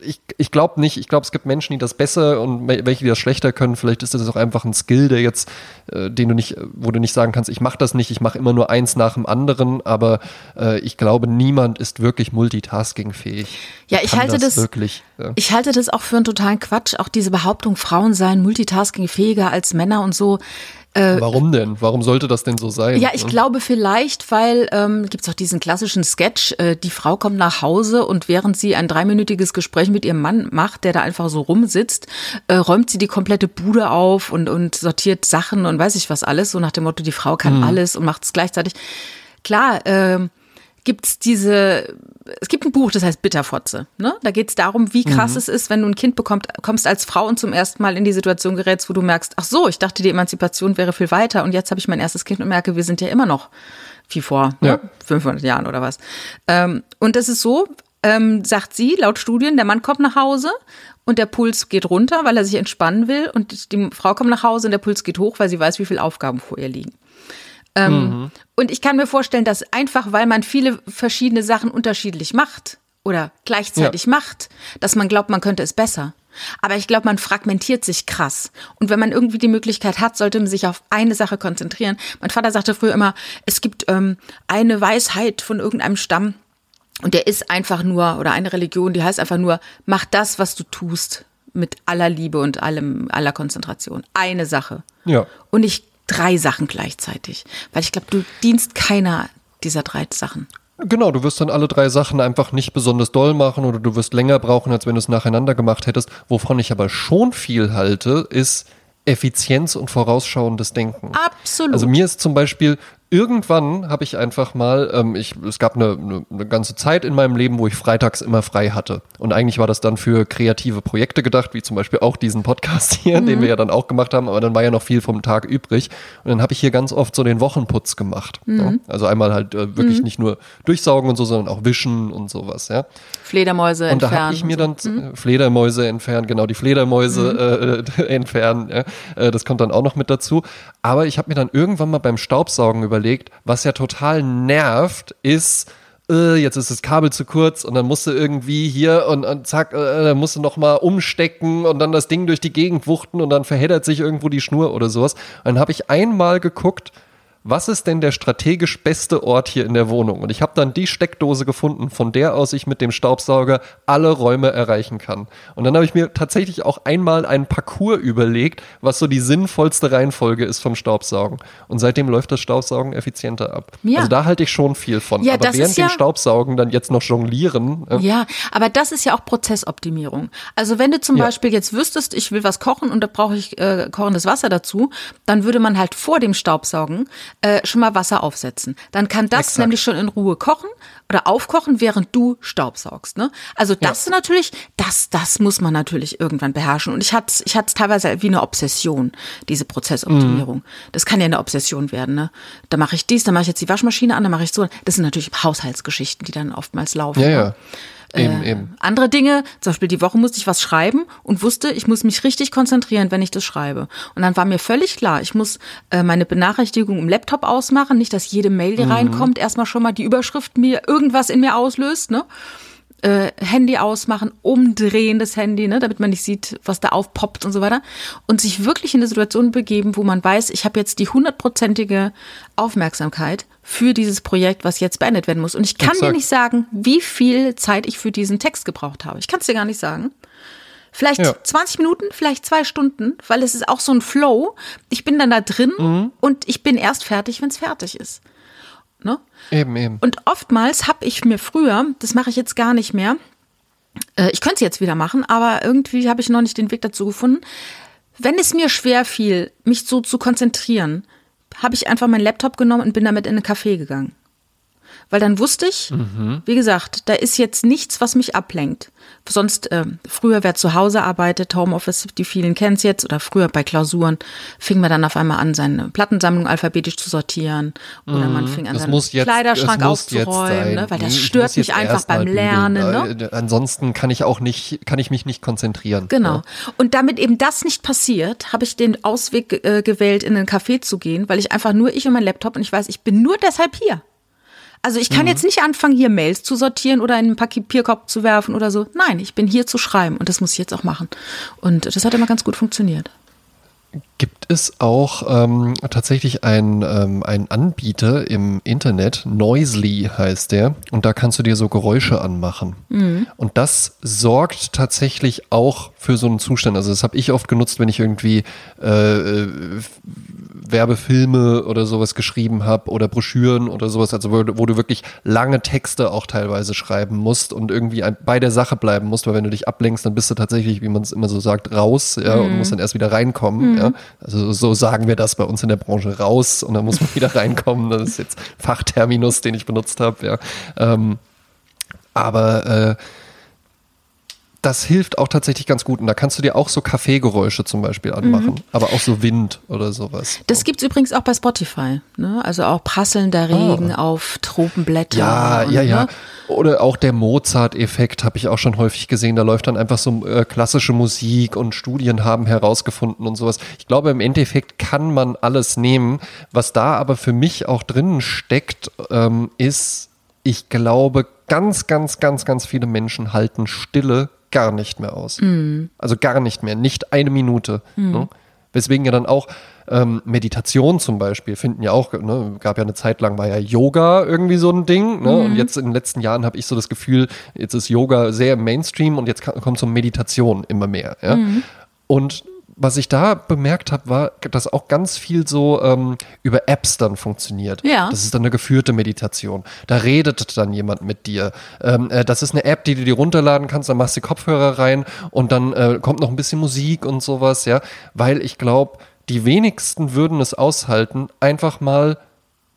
ich, ich glaube nicht, ich glaube, es gibt Menschen, die das besser und welche, die das schlechter können. Vielleicht ist das auch einfach ein Skill, der jetzt, äh, den du nicht, wo du nicht sagen kannst, ich mache das nicht, ich mache immer nur eins nach dem anderen, aber äh, ich glaube, niemand ist wirklich multitaskingfähig. Ja, ich halte das, das wirklich. Ja. Ich halte das auch für einen totalen Quatsch. Auch diese Behauptung, Frauen seien multitaskingfähiger als Männer und so. Äh, Warum denn? Warum sollte das denn so sein? Ja, ich ne? glaube vielleicht, weil ähm, gibt es auch diesen klassischen Sketch, äh, die Frau kommt nach Hause und während sie ein dreiminütiges Gespräch mit ihrem Mann macht, der da einfach so rumsitzt, äh, räumt sie die komplette Bude auf und, und sortiert Sachen und weiß ich was alles, so nach dem Motto, die Frau kann hm. alles und macht es gleichzeitig. Klar, äh, gibt's diese, es gibt ein Buch, das heißt Bitterfotze. Ne? Da geht's darum, wie krass mhm. es ist, wenn du ein Kind bekommst, kommst als Frau und zum ersten Mal in die Situation gerätst, wo du merkst, ach so, ich dachte, die Emanzipation wäre viel weiter und jetzt habe ich mein erstes Kind und merke, wir sind ja immer noch wie vor ne? ja. ne? 500 Jahren oder was. Ähm, und das ist so, ähm, sagt sie, laut Studien, der Mann kommt nach Hause und der Puls geht runter, weil er sich entspannen will und die Frau kommt nach Hause und der Puls geht hoch, weil sie weiß, wie viele Aufgaben vor ihr liegen. Ähm, Und ich kann mir vorstellen, dass einfach, weil man viele verschiedene Sachen unterschiedlich macht oder gleichzeitig macht, dass man glaubt, man könnte es besser. Aber ich glaube, man fragmentiert sich krass. Und wenn man irgendwie die Möglichkeit hat, sollte man sich auf eine Sache konzentrieren. Mein Vater sagte früher immer, es gibt ähm, eine Weisheit von irgendeinem Stamm und der ist einfach nur, oder eine Religion, die heißt einfach nur, mach das, was du tust, mit aller Liebe und allem, aller Konzentration. Eine Sache. Ja. Und nicht drei Sachen gleichzeitig. Weil ich glaube, du dienst keiner dieser drei Sachen. Genau, du wirst dann alle drei Sachen einfach nicht besonders doll machen oder du wirst länger brauchen, als wenn du es nacheinander gemacht hättest. Wovon ich aber schon viel halte, ist Effizienz und vorausschauendes Denken. Absolut. Also mir ist zum Beispiel irgendwann habe ich einfach mal, ähm, ich, es gab eine, eine, eine ganze Zeit in meinem Leben, wo ich freitags immer frei hatte. Und eigentlich war das dann für kreative Projekte gedacht, wie zum Beispiel auch diesen Podcast hier, den wir ja dann auch gemacht haben, aber dann war ja noch viel vom Tag übrig. Und dann habe ich hier ganz oft so den Wochenputz gemacht. Ja? Also einmal halt äh, wirklich nicht nur durchsaugen und so, sondern auch wischen und sowas, ja. Fledermäuse Und da entfernen. habe ich mir und dann äh, Fledermäuse entfernen, genau, die Fledermäuse äh, entfernen. Ja. Äh, das kommt dann auch noch mit dazu. Aber ich habe mir dann irgendwann mal beim Staubsaugen überlegt, was ja total nervt, ist, äh, jetzt ist das Kabel zu kurz und dann musst du irgendwie hier und, und zack, äh, dann musst du nochmal umstecken und dann das Ding durch die Gegend wuchten und dann verheddert sich irgendwo die Schnur oder sowas. Und dann habe ich einmal geguckt, was ist denn der strategisch beste Ort hier in der Wohnung? Und ich habe dann die Steckdose gefunden, von der aus ich mit dem Staubsauger alle Räume erreichen kann. Und dann habe ich mir tatsächlich auch einmal einen Parcours überlegt, was so die sinnvollste Reihenfolge ist vom Staubsaugen. Und seitdem läuft das Staubsaugen effizienter ab. Ja. Also da halte ich schon viel von. Ja, Aber während ist dem ja- Staubsaugen dann jetzt noch jonglieren. äh, Ja, aber das ist ja auch Prozessoptimierung. Also wenn du zum Ja. Beispiel jetzt wüsstest, ich will was kochen und da brauche ich äh, kochendes Wasser dazu, dann würde man halt vor dem Staubsaugen äh, schon mal Wasser aufsetzen. Dann kann das Exakt. nämlich schon in Ruhe kochen oder aufkochen, während du staubsaugst. Ne? Also das natürlich, das, das muss man natürlich irgendwann beherrschen. Und ich hatte ich hatte teilweise wie eine Obsession, diese Prozessoptimierung. Mhm. Das kann ja eine Obsession werden. Ne? Da mache ich dies, dann mache ich jetzt die Waschmaschine an, dann mache ich so. Das sind natürlich Haushaltsgeschichten, die dann oftmals laufen. ja, ne? Ja. Eben, Äh, eben. Andere Dinge, zum Beispiel die Woche musste ich was schreiben und wusste, ich muss mich richtig konzentrieren, wenn ich das schreibe. Und dann war mir völlig klar, ich muss äh, meine Benachrichtigung im Laptop ausmachen, nicht, dass jede Mail, die reinkommt, erstmal schon mal die Überschrift mir irgendwas in mir auslöst, ne? Äh, Handy ausmachen, umdrehen das Handy, ne, damit man nicht sieht, was da aufpoppt und so weiter. Und sich wirklich in eine Situation begeben, wo man weiß, ich habe jetzt die hundertprozentige Aufmerksamkeit für dieses Projekt, was jetzt beendet werden muss. Und ich kann dir Exakt. nicht sagen, wie viel Zeit ich für diesen Text gebraucht habe. Ich kann es dir gar nicht sagen. Vielleicht Ja. 20 Minuten, vielleicht zwei Stunden, weil es ist auch so ein Flow. Ich bin dann da drin Mhm. und ich bin erst fertig, wenn es fertig ist. Eben, eben. Und oftmals habe ich mir früher, das mache ich jetzt gar nicht mehr, äh, ich könnte es jetzt wieder machen, aber irgendwie habe ich noch nicht den Weg dazu gefunden. Wenn es mir schwer fiel, mich so zu konzentrieren, habe ich einfach meinen Laptop genommen und bin damit in einen Café gegangen. Weil dann wusste ich, wie gesagt, da ist jetzt nichts, was mich ablenkt. Sonst, ähm, früher, wer zu Hause arbeitet, Homeoffice, die vielen kennen es jetzt, oder früher bei Klausuren, fing man dann auf einmal an, seine Plattensammlung alphabetisch zu sortieren. Oder man fing an, Das seinen jetzt, Kleiderschrank aufzuräumen, ne? weil das ich stört mich einfach beim bügeln. Lernen. Ne? Äh, Ansonsten kann ich auch nicht, kann ich mich nicht konzentrieren. Genau. Ja. Und damit eben das nicht passiert, habe ich den Ausweg äh, gewählt, in ein Café zu gehen, weil ich einfach nur ich und mein Laptop und ich weiß, ich bin nur deshalb hier. Also ich Mhm. kann jetzt nicht anfangen, hier Mails zu sortieren oder in einen Papierkorb zu werfen oder so. Nein, ich bin hier zu schreiben und das muss ich jetzt auch machen. Und das hat immer ganz gut funktioniert. Gibt es auch ähm, tatsächlich einen, ähm, Anbieter im Internet, Noisely heißt der, und da kannst du dir so Geräusche anmachen. Und das sorgt tatsächlich auch für so einen Zustand. Also das habe ich oft genutzt, wenn ich irgendwie äh, äh, Werbefilme oder sowas geschrieben habe oder Broschüren oder sowas, also wo, wo du wirklich lange Texte auch teilweise schreiben musst und irgendwie ein, bei der Sache bleiben musst, weil wenn du dich ablenkst, dann bist du tatsächlich, wie man es immer so sagt, raus ja, und musst dann erst wieder reinkommen. Ja. Also so sagen wir das bei uns in der Branche raus und dann muss man wieder reinkommen. Das ist jetzt Fachterminus, den ich benutzt habe. Ja. Ähm, aber äh, das hilft auch tatsächlich ganz gut. Und da kannst du dir auch so Kaffeegeräusche zum Beispiel anmachen, mhm. aber auch so Wind oder sowas. Das gibt es übrigens auch bei Spotify. Ne? Also auch prasselnder ah. Regen ah. auf Tropenblätter. Ja, und, ja, ja. Ne? Oder auch der Mozart-Effekt habe ich auch schon häufig gesehen. Da läuft dann einfach so äh, klassische Musik und Studien haben herausgefunden und sowas. Ich glaube, im Endeffekt kann man alles nehmen. Was da aber für mich auch drinnen steckt, ähm, ist, ich glaube, ganz, ganz, ganz, ganz viele Menschen halten Stille gar nicht mehr aus. Mhm. Also gar nicht mehr, nicht eine Minute. Mhm. Ne? Weswegen ja dann auch ähm, Meditation zum Beispiel finden ja auch, ne, gab ja eine Zeit lang war ja Yoga irgendwie so ein Ding. Ne? Mhm. Und jetzt in den letzten Jahren habe ich so das Gefühl, jetzt ist Yoga sehr im Mainstream und jetzt kommt so Meditation immer mehr. Ja? Mhm. Und was ich da bemerkt habe, war, dass auch ganz viel so ähm, über Apps dann funktioniert. Ja. Das ist dann eine geführte Meditation. Da redet dann jemand mit dir. Ähm, äh, das ist eine App, die du dir runterladen kannst, dann machst du Kopfhörer rein und dann äh, kommt noch ein bisschen Musik und sowas, ja. Weil ich glaube, die wenigsten würden es aushalten, einfach mal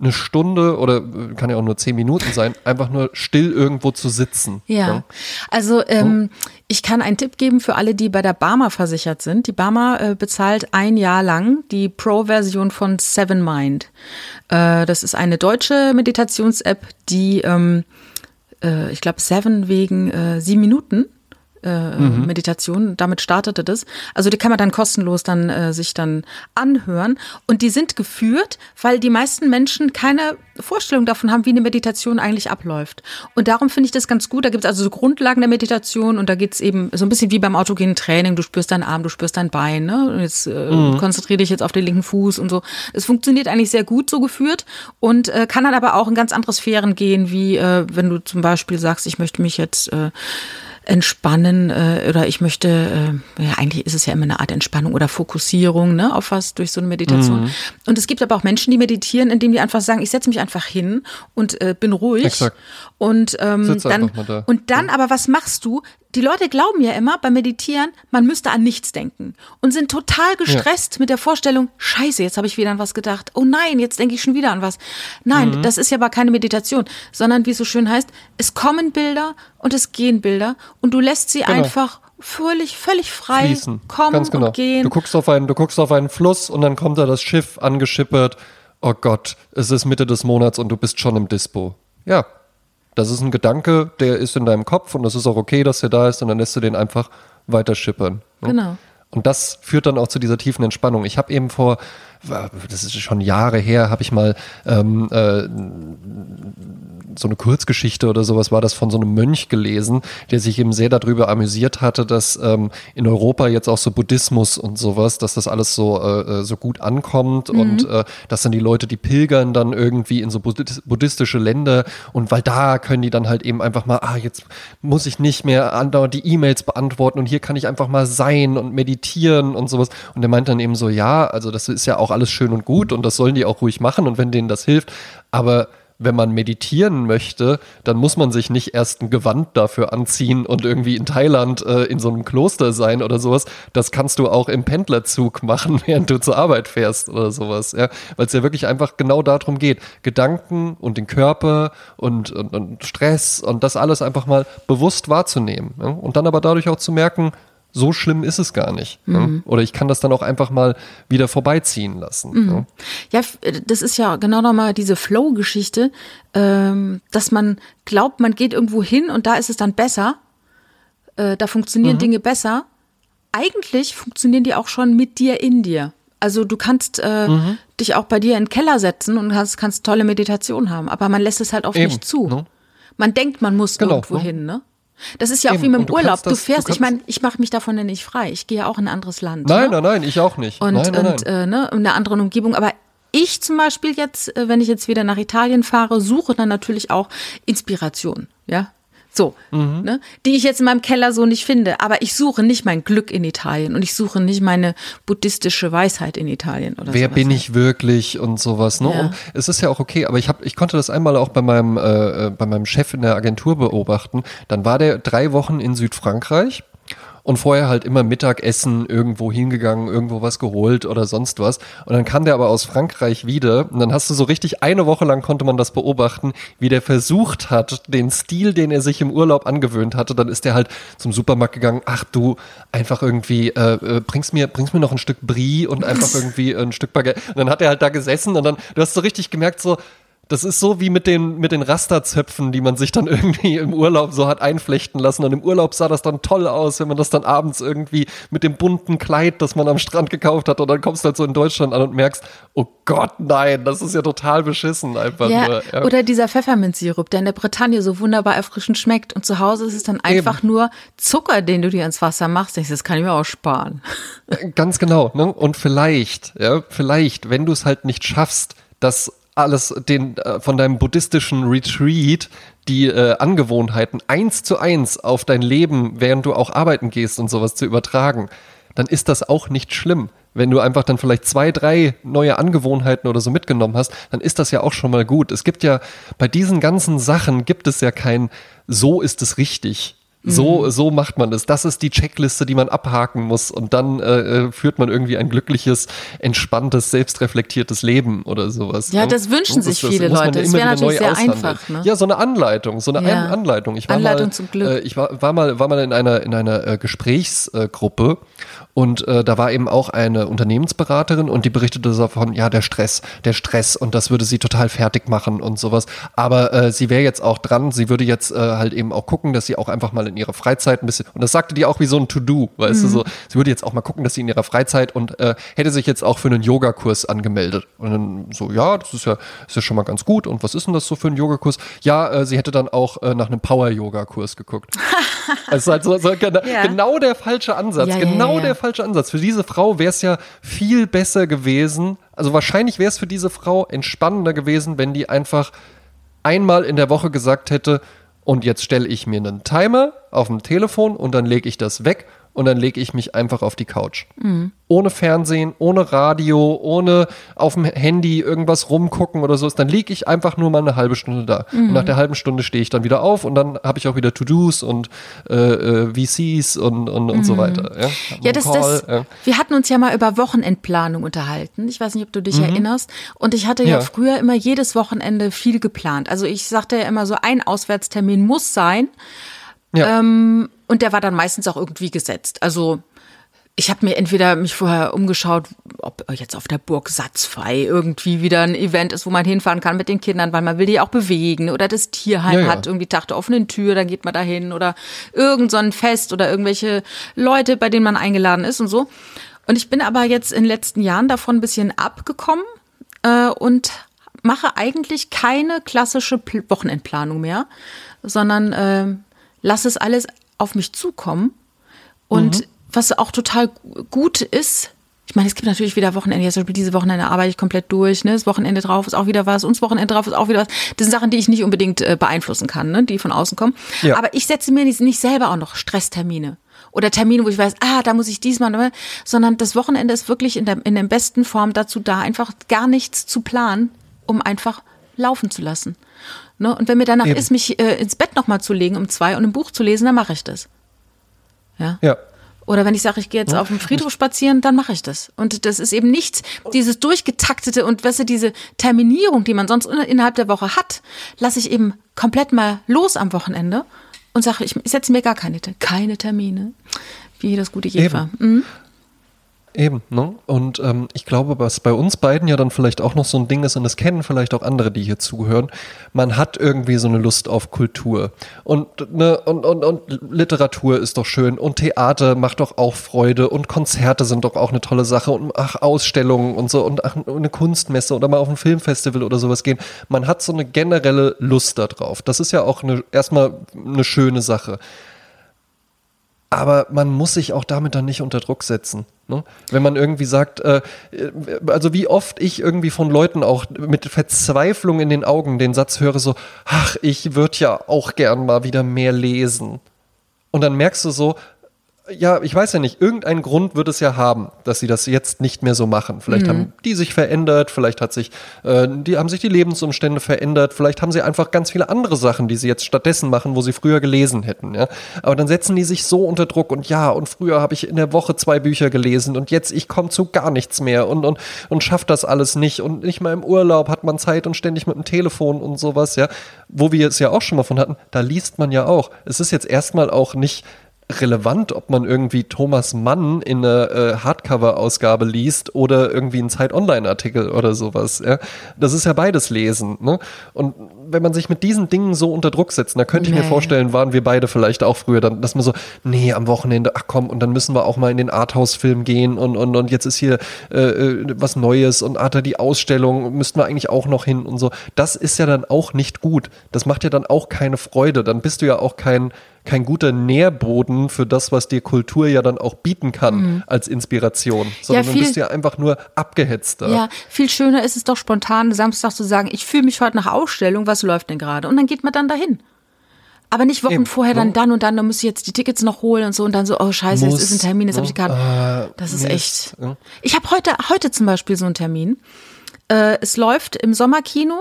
eine Stunde oder äh, kann ja auch nur zehn Minuten sein, einfach nur still irgendwo zu sitzen. Ja, ja. also ähm, ich kann einen Tipp geben für alle, die bei der Barmer versichert sind. Die Barmer äh, bezahlt ein Jahr lang die Pro-Version von Seven Mind. Äh, das ist eine deutsche Meditations-App, die ähm, äh, ich glaube Seven wegen äh, sieben Minuten äh, mhm. Meditation. Damit startete das. Also die kann man dann kostenlos dann äh, sich dann anhören. Und die sind geführt, weil die meisten Menschen keine Vorstellung davon haben, wie eine Meditation eigentlich abläuft. Und darum finde ich das ganz gut. Da gibt es also so Grundlagen der Meditation und da geht es eben so ein bisschen wie beim autogenen Training. Du spürst deinen Arm, du spürst dein Bein. Ne? Und jetzt äh, mhm. konzentriere dich jetzt auf den linken Fuß und so. Es funktioniert eigentlich sehr gut so geführt und äh, kann dann aber auch in ganz andere Sphären gehen, wie äh, wenn du zum Beispiel sagst, ich möchte mich jetzt äh, entspannen äh, oder ich möchte, äh, ja, eigentlich ist es ja immer eine Art Entspannung oder Fokussierung ne, auf was durch so eine Meditation. Mhm. Und es gibt aber auch Menschen, die meditieren, indem die einfach sagen, ich setze mich einfach hin und äh, bin ruhig. Exakt. Und ähm, dann, da. und dann, aber was machst du? Die Leute glauben ja immer beim Meditieren, man müsste an nichts denken und sind total gestresst ja. mit der Vorstellung, scheiße, jetzt habe ich wieder an was gedacht. Oh nein, jetzt denke ich schon wieder an was. Nein, mhm. das ist ja aber keine Meditation, sondern wie es so schön heißt, es kommen Bilder und es gehen Bilder und du lässt sie genau. einfach völlig, völlig frei Fließen. kommen Ganz genau. und gehen. Du guckst, auf einen, du guckst auf einen Fluss und dann kommt da das Schiff angeschippert. Oh Gott, es ist Mitte des Monats und du bist schon im Dispo. Ja, das ist ein Gedanke, der ist in deinem Kopf und das ist auch okay, dass der da ist und dann lässt du den einfach weiter schippern. Ne? Genau. Und das führt dann auch zu dieser tiefen Entspannung. Ich habe eben vor, das ist schon Jahre her, habe ich mal ähm, äh, so eine Kurzgeschichte oder sowas war das von so einem Mönch gelesen, der sich eben sehr darüber amüsiert hatte, dass ähm, in Europa jetzt auch so Buddhismus und sowas, dass das alles so, äh, äh so gut ankommt mhm. und äh, dass dann die Leute, die pilgern dann irgendwie in so buddhistische Länder und weil da können die dann halt eben einfach mal, ah, jetzt muss ich nicht mehr andauernd die E-Mails beantworten und hier kann ich einfach mal sein und meditieren und sowas. Und der meint dann eben so, ja, also das ist ja auch alles schön und gut und das sollen die auch ruhig machen und wenn denen das hilft, aber wenn man meditieren möchte, dann muss man sich nicht erst ein Gewand dafür anziehen und irgendwie in Thailand äh, in so einem Kloster sein oder sowas. Das kannst du auch im Pendlerzug machen, während du zur Arbeit fährst oder sowas. Ja? Weil es ja wirklich einfach genau darum geht, Gedanken und den Körper und, und, und Stress und das alles einfach mal bewusst wahrzunehmen. Ja? Und dann aber dadurch auch zu merken, so schlimm ist es gar nicht. Ne? Mhm. Ne? Oder ich kann das dann auch einfach mal wieder vorbeiziehen lassen. Mhm. Ne? Ja, das ist ja genau nochmal diese Flow-Geschichte, ähm, dass man glaubt, man geht irgendwo hin und da ist es dann besser. Äh, da funktionieren mhm. Dinge besser. Eigentlich funktionieren die auch schon mit dir in dir. Also du kannst äh, mhm. dich auch bei dir in den Keller setzen und kannst, kannst tolle Meditation haben, aber man lässt es halt oft Eben, nicht zu. Ne? Man denkt, man muss genau, irgendwo ne? hin, ne? Das ist ja auch Eben. wie mit dem du Urlaub. Das, du fährst, du ich meine, ich mache mich davon ja nicht frei. Ich gehe ja auch in ein anderes Land. Nein, ne? nein, nein, ich auch nicht. Und, nein, nein, und äh, ne, in einer anderen Umgebung. Aber ich zum Beispiel jetzt, äh, wenn ich jetzt wieder nach Italien fahre, suche dann natürlich auch Inspiration. Ja, so, mhm. ne? die ich jetzt in meinem Keller so nicht finde. Aber ich suche nicht mein Glück in Italien und ich suche nicht meine buddhistische Weisheit in Italien oder Wer bin ich wirklich und sowas. Ne? Ja. Und es ist ja auch okay, aber ich, hab, ich konnte das einmal auch bei meinem, äh, äh bei meinem Chef in der Agentur beobachten. Dann war der drei Wochen in Südfrankreich und vorher halt immer Mittagessen irgendwo hingegangen, irgendwo was geholt oder sonst was. Und dann kam der aber aus Frankreich wieder und dann hast du so richtig eine Woche lang konnte man das beobachten, wie der versucht hat, den Stil, den er sich im Urlaub angewöhnt hatte, dann ist der halt zum Supermarkt gegangen, ach du, einfach irgendwie, äh, äh bringst mir, bringst mir noch ein Stück Brie und einfach irgendwie ein Stück Baguette. Und dann hat er halt da gesessen und dann, du hast so richtig gemerkt, so, das ist so wie mit den, mit den Rasterzöpfen, die man sich dann irgendwie im Urlaub so hat einflechten lassen. Und im Urlaub sah das dann toll aus, wenn man das dann abends irgendwie mit dem bunten Kleid, das man am Strand gekauft hat, und dann kommst du halt so in Deutschland an und merkst, oh Gott, nein, das ist ja total beschissen einfach ja, nur. Ja. Oder dieser Pfefferminzsirup, der in der Bretagne so wunderbar erfrischend schmeckt. Und zu Hause ist es dann einfach Eben. nur Zucker, den du dir ins Wasser machst. Das kann ich mir auch sparen. Ganz genau. Ne? Und vielleicht, ja, vielleicht, wenn du es halt nicht schaffst, das alles den äh, von deinem buddhistischen Retreat die äh, Angewohnheiten eins zu eins auf dein Leben, während du auch arbeiten gehst und sowas zu übertragen, dann ist das auch nicht schlimm. Wenn du einfach dann vielleicht zwei, drei neue Angewohnheiten oder so mitgenommen hast, dann ist das ja auch schon mal gut. Es gibt ja bei diesen ganzen Sachen gibt es ja kein so ist es richtig. So, mhm. so macht man es. Das ist die Checkliste, die man abhaken muss. Und dann äh, äh, führt man irgendwie ein glückliches, entspanntes, selbstreflektiertes Leben oder sowas. Ja, ne? das wünschen sich das, viele Leute. Das wäre natürlich sehr einfach. Ne? Ja, so eine Anleitung, so eine ja. Anleitung. Ich war Anleitung mal, zum Glück. Äh, ich war, war, mal, war mal in einer, in einer äh, Gesprächsgruppe und äh, da war eben auch eine Unternehmensberaterin und die berichtete davon, ja, der Stress, der Stress und das würde sie total fertig machen und sowas. Aber äh, sie wäre jetzt auch dran, sie würde jetzt äh, halt eben auch gucken, dass sie auch einfach mal in ihrer Freizeit ein bisschen, und das sagte die auch wie so ein To-Do, weißt mhm. du, so, sie würde jetzt auch mal gucken, dass sie in ihrer Freizeit und äh, hätte sich jetzt auch für einen Yogakurs angemeldet. Und dann so, ja, das ist ja, ist ja schon mal ganz gut. Und was ist denn das so für ein Yogakurs? Ja, äh, sie hätte dann auch äh, nach einem Power-Yoga-Kurs geguckt. ist halt so, so genau, ja. genau der falsche Ansatz, ja, genau ja, der falsche Ansatz. Für diese Frau wäre es ja viel besser gewesen, also wahrscheinlich wäre es für diese Frau entspannender gewesen, wenn die einfach einmal in der Woche gesagt hätte, und jetzt stelle ich mir einen Timer auf dem Telefon und dann lege ich das weg und dann lege ich mich einfach auf die Couch. Mhm. Ohne Fernsehen, ohne Radio, ohne auf dem Handy irgendwas rumgucken oder so. Dann liege ich einfach nur mal eine halbe Stunde da. Mhm. Und nach der halben Stunde stehe ich dann wieder auf und dann habe ich auch wieder To-Dos und äh, äh VCs und, und, und mhm. so weiter. Ja, ja das, das, ja. wir hatten uns ja mal über Wochenendplanung unterhalten. Ich weiß nicht, ob du dich mhm. erinnerst. Und ich hatte ja, ja früher immer jedes Wochenende viel geplant. Also ich sagte ja immer so, ein Auswärtstermin muss sein. Ja. Ähm, und der war dann meistens auch irgendwie gesetzt. Also ich habe mir entweder mich vorher umgeschaut, ob jetzt auf der Burg Satzfrei irgendwie wieder ein Event ist, wo man hinfahren kann mit den Kindern, weil man will die auch bewegen oder das Tierheim ja, ja. hat irgendwie Tag der offenen Tür, dann geht man da hin oder irgend so ein Fest oder irgendwelche Leute, bei denen man eingeladen ist und so. Und ich bin aber jetzt in den letzten Jahren davon ein bisschen abgekommen äh, und mache eigentlich keine klassische Wochenendplanung mehr, sondern äh, lass es alles auf mich zukommen. Und mhm. was auch total gut ist, ich meine, es gibt natürlich wieder Wochenende. Jetzt diese Wochenende arbeite ich komplett durch. Ne? Das Wochenende drauf ist auch wieder was. Und das Wochenende drauf ist auch wieder was. Das sind Sachen, die ich nicht unbedingt äh, beeinflussen kann, ne? die von außen kommen. Ja. Aber ich setze mir nicht, nicht selber auch noch Stresstermine. Oder Termine, wo ich weiß, ah, da muss ich diesmal, sondern das Wochenende ist wirklich in der, in der besten Form dazu da, einfach gar nichts zu planen, um einfach laufen zu lassen. Ne? Und wenn mir danach Eben. ist, mich äh, ins Bett nochmal zu legen um zwei und ein Buch zu lesen, dann mache ich das. Ja. ja. Oder wenn ich sage, ich gehe jetzt auf dem Friedhof spazieren, dann mache ich das. Und das ist eben nichts, dieses durchgetaktete und weißt du, diese Terminierung, die man sonst innerhalb der Woche hat, lasse ich eben komplett mal los am Wochenende und sage, ich setze mir gar keine, keine Termine. Wie das gute Jefer. Mhm. Eben, ne? Und ähm, ich glaube, was bei uns beiden ja dann vielleicht auch noch so ein Ding ist, und das kennen vielleicht auch andere, die hier zuhören, man hat irgendwie so eine Lust auf Kultur. Und, ne, und, und, und Literatur ist doch schön und Theater macht doch auch Freude und Konzerte sind doch auch eine tolle Sache und ach, Ausstellungen und so und ach, eine Kunstmesse oder mal auf ein Filmfestival oder sowas gehen. Man hat so eine generelle Lust darauf. Das ist ja auch eine, erstmal eine schöne Sache. Aber man muss sich auch damit dann nicht unter Druck setzen. Ne? Wenn man irgendwie sagt, äh, also wie oft ich irgendwie von Leuten auch mit Verzweiflung in den Augen den Satz höre, so, ach, ich würde ja auch gern mal wieder mehr lesen. Und dann merkst du so, ja, ich weiß ja nicht, irgendeinen Grund wird es ja haben, dass sie das jetzt nicht mehr so machen. Vielleicht haben die sich verändert, vielleicht hat sich, äh, die haben sich die Lebensumstände verändert, vielleicht haben sie einfach ganz viele andere Sachen, die sie jetzt stattdessen machen, wo sie früher gelesen hätten. Ja? Aber dann setzen die sich so unter Druck und ja, und früher habe ich in der Woche zwei Bücher gelesen und jetzt ich komme zu gar nichts mehr und, und, und schafft das alles nicht und nicht mal im Urlaub hat man Zeit und ständig mit dem Telefon und sowas, ja. Wo wir es ja auch schon mal von hatten, da liest man ja auch. Es ist jetzt erstmal auch nicht relevant, ob man irgendwie Thomas Mann in einer äh, Hardcover-Ausgabe liest oder irgendwie einen Zeit-Online-Artikel oder sowas. Ja? Das ist ja beides Lesen. Ne? Und wenn man sich mit diesen Dingen so unter Druck setzt, da könnte ich mir Nee. vorstellen, waren wir beide vielleicht auch früher, dann, dass man so, nee, am Wochenende, ach komm, und dann müssen wir auch mal in den Arthouse-Film gehen und, und, und jetzt ist hier äh, äh, was Neues und Arthur die Ausstellung, müssten wir eigentlich auch noch hin und so. Das ist ja dann auch nicht gut. Das macht ja dann auch keine Freude. Dann bist du ja auch kein kein guter Nährboden für das, was dir Kultur ja dann auch bieten kann als Inspiration, sondern du viel- bist ja einfach nur abgehetzter. Ja, viel schöner ist es doch spontan Samstag zu sagen, ich fühle mich heute nach Ausstellung, was läuft denn gerade? Und dann geht man dann dahin. Aber nicht Wochen Eben, vorher, dann ne? dann und dann, dann muss ich jetzt die Tickets noch holen und so und dann so, oh scheiße, Muss, jetzt ist ein Termin, jetzt habe ich ne? gerade. Ah, das ist echt. ja. Ich habe heute, heute zum Beispiel so einen Termin. Äh, es läuft im Sommerkino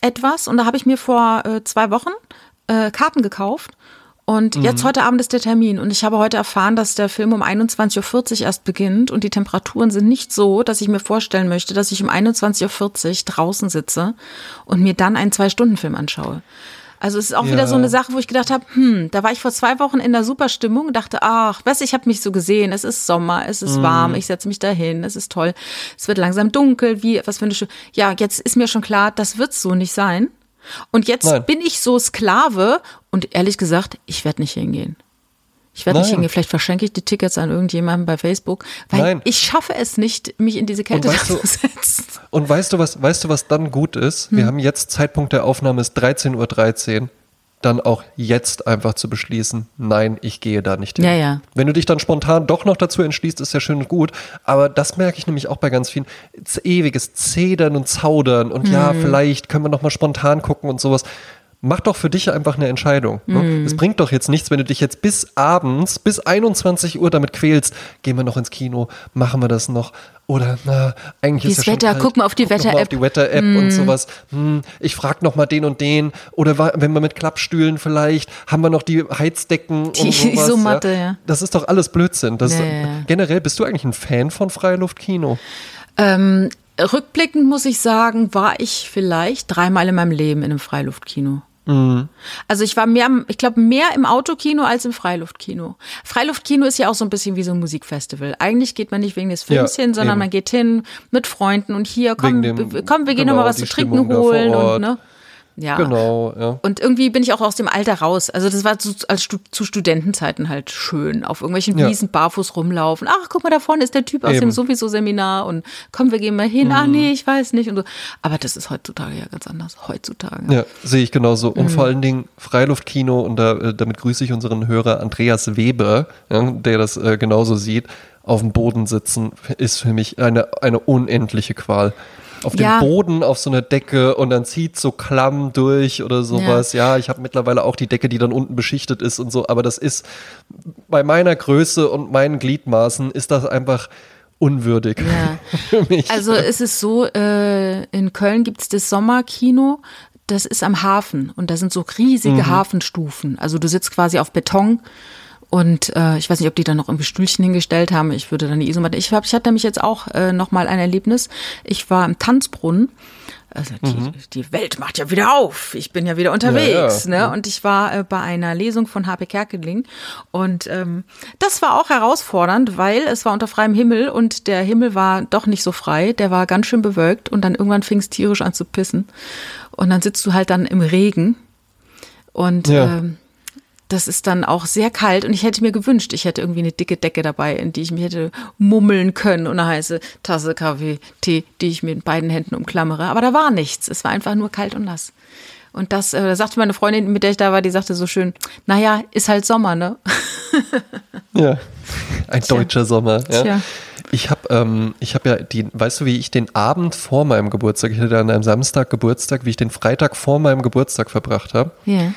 etwas und da habe ich mir vor äh, zwei Wochen äh, Karten gekauft. Und Mhm. jetzt heute Abend ist der Termin und ich habe heute erfahren, dass der Film um 21.40 Uhr erst beginnt und die Temperaturen sind nicht so, dass ich mir vorstellen möchte, dass ich um 21.40 Uhr draußen sitze und mir dann einen Zwei-Stunden-Film anschaue. Also es ist auch Ja. wieder so eine Sache, wo ich gedacht habe, hm, da war ich vor zwei Wochen in der Superstimmung und dachte, ach, weißt ich habe mich so gesehen, es ist Sommer, es ist Mhm. warm, ich setze mich dahin, es ist toll, es wird langsam dunkel, wie, was für eine, Schö- ja, jetzt ist mir schon klar, das wird so nicht sein. Und jetzt Nein. bin ich so Sklave und ehrlich gesagt, ich werde nicht hingehen. Ich werde nicht hingehen. Vielleicht verschenke ich die Tickets an irgendjemanden bei Facebook, weil Nein. ich schaffe es nicht, mich in diese Kälte weißt zu setzen. Und weißt du, was, weißt du, was dann gut ist? Hm. Wir haben jetzt Zeitpunkt der Aufnahme ist 13.13 Uhr. Dann auch jetzt einfach zu beschließen, nein, ich gehe da nicht hin. Ja, ja. Wenn du dich dann spontan doch noch dazu entschließt, ist ja schön und gut. Aber das merke ich nämlich auch bei ganz vielen. Ewiges Zedern und Zaudern und ja, Hm. vielleicht können wir noch mal spontan gucken und sowas. Mach doch für dich einfach eine Entscheidung. Ne? Es bringt doch jetzt nichts, wenn du dich jetzt bis abends, bis 21 Uhr damit quälst. Gehen wir noch ins Kino, machen wir das noch. Oder na, eigentlich Wie ist das ja schon Wetter, kalt. guck mal auf die Wetter-App. auf die Wetter-App und sowas. Hm, ich frage noch mal den und den. Oder wenn wir mit Klappstühlen vielleicht, haben wir noch die Heizdecken Die und sowas. Isomatte, ja. Das ist doch alles Blödsinn. Das Ja, ja, ja. Generell, bist du eigentlich ein Fan von Freiluftkino? Ähm, rückblickend muss ich sagen, war ich vielleicht dreimal in meinem Leben in einem Freiluftkino. Also ich war mehr, ich glaube, mehr im Autokino als im Freiluftkino. Freiluftkino ist ja auch so ein bisschen wie so ein Musikfestival. Eigentlich geht man nicht wegen des Films Ja, hin, sondern eben. man geht hin mit Freunden und hier, komm, dem- wir- komm wir gehen genau, noch mal was zu trinken Stimmung holen und ne. Ja. Genau, ja. Und irgendwie bin ich auch aus dem Alter raus. Also das war zu, als zu Studentenzeiten halt schön. Auf irgendwelchen Ja. Wiesen barfuß rumlaufen. Ach, guck mal, da vorne ist der Typ aus Eben. Mhm. dem sowieso-Seminar und komm, wir gehen mal hin. Ach nee, ich weiß nicht. Und so. Aber das ist heutzutage ja ganz anders. Heutzutage. Ja, sehe ich genauso. Mhm. Und vor allen Dingen Freiluftkino, und da, äh, damit grüße ich unseren Hörer Andreas Weber, ja, der das äh, genauso sieht, auf dem Boden sitzen, ist für mich eine, eine unendliche Qual. Auf dem Ja. Boden, auf so einer Decke und dann zieht so Klamm durch oder sowas. Ja, ich habe mittlerweile auch die Decke, die dann unten beschichtet ist und so, aber das ist bei meiner Größe und meinen Gliedmaßen ist das einfach unwürdig Ja. für mich. Also es ist so, äh, in Köln gibt's das Sommerkino, das ist am Hafen und da sind so riesige Mhm. Hafenstufen. Also du sitzt quasi auf Beton und äh, ich weiß nicht, ob die da noch irgendwie Stühlchen hingestellt haben. Ich würde dann die Isomatte. Ich, hab, ich hatte nämlich jetzt auch äh, noch mal ein Erlebnis. Ich war im Tanzbrunnen. Also die, die Welt macht ja wieder auf. Ich bin ja wieder unterwegs. Mhm. Ja, ja. Ne? Und ich war äh, bei einer Lesung von H.P. Kerkeling. Und ähm, das war auch herausfordernd, weil es war unter freiem Himmel und der Himmel war doch nicht so frei. Der war ganz schön bewölkt und dann irgendwann fing es tierisch an zu pissen. Und dann sitzt du halt dann im Regen. Und Ja. ähm, das ist dann auch sehr kalt und ich hätte mir gewünscht, ich hätte irgendwie eine dicke Decke dabei, in die ich mich hätte mummeln können und eine heiße Tasse Kaffee, Tee, die ich mit beiden Händen umklammere. Aber da war nichts. Es war einfach nur kalt und nass. Und das, äh, da sagte meine Freundin, mit der ich da war, die sagte so schön, naja, ist halt Sommer, ne? Ja, ein deutscher Sommer. Ja. Tja. Ich habe ähm, ich hab ja die, weißt du, wie ich den Abend vor meinem Geburtstag, ich hatte an einem Samstag Geburtstag, wie ich den Freitag vor meinem Geburtstag verbracht habe. Ja.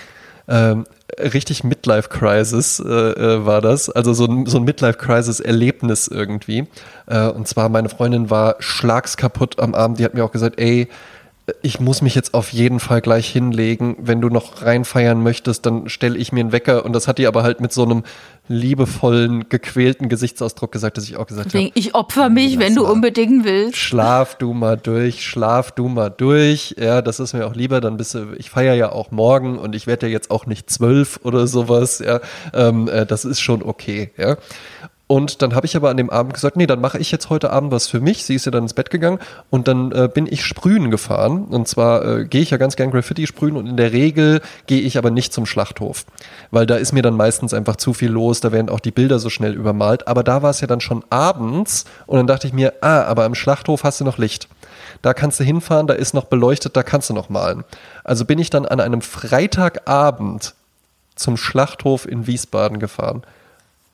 Ähm, richtig Midlife-Crisis äh, äh, war das. Also so ein, so ein Midlife-Crisis-Erlebnis irgendwie. Äh, und zwar meine Freundin war schlagskaputt am Abend. Die hat mir auch gesagt, ey, ich muss mich jetzt auf jeden Fall gleich hinlegen. Wenn du noch reinfeiern möchtest, dann stelle ich mir einen Wecker. Und das hat die aber halt mit so einem liebevollen, gequälten Gesichtsausdruck gesagt, dass ich auch gesagt habe. Ich opfer mich, wenn du unbedingt willst. Schlaf du mal durch, schlaf du mal durch. Ja, das ist mir auch lieber. Dann bist du, ich feiere ja auch morgen und ich werde ja jetzt auch nicht zwölf oder sowas. Ja, ähm, äh, das ist schon okay. Ja. Und dann habe ich aber an dem Abend gesagt, nee, dann mache ich jetzt heute Abend was für mich. Sie ist ja dann ins Bett gegangen und dann äh, bin ich sprühen gefahren. Und zwar äh, gehe ich ja ganz gern Graffiti sprühen und in der Regel gehe ich aber nicht zum Schlachthof, weil da ist mir dann meistens einfach zu viel los. Da werden auch die Bilder so schnell übermalt. Aber da war es ja dann schon abends und dann dachte ich mir, ah, aber im Schlachthof hast du noch Licht. Da kannst du hinfahren, da ist noch beleuchtet, da kannst du noch malen. Also bin ich dann an einem Freitagabend zum Schlachthof in Wiesbaden gefahren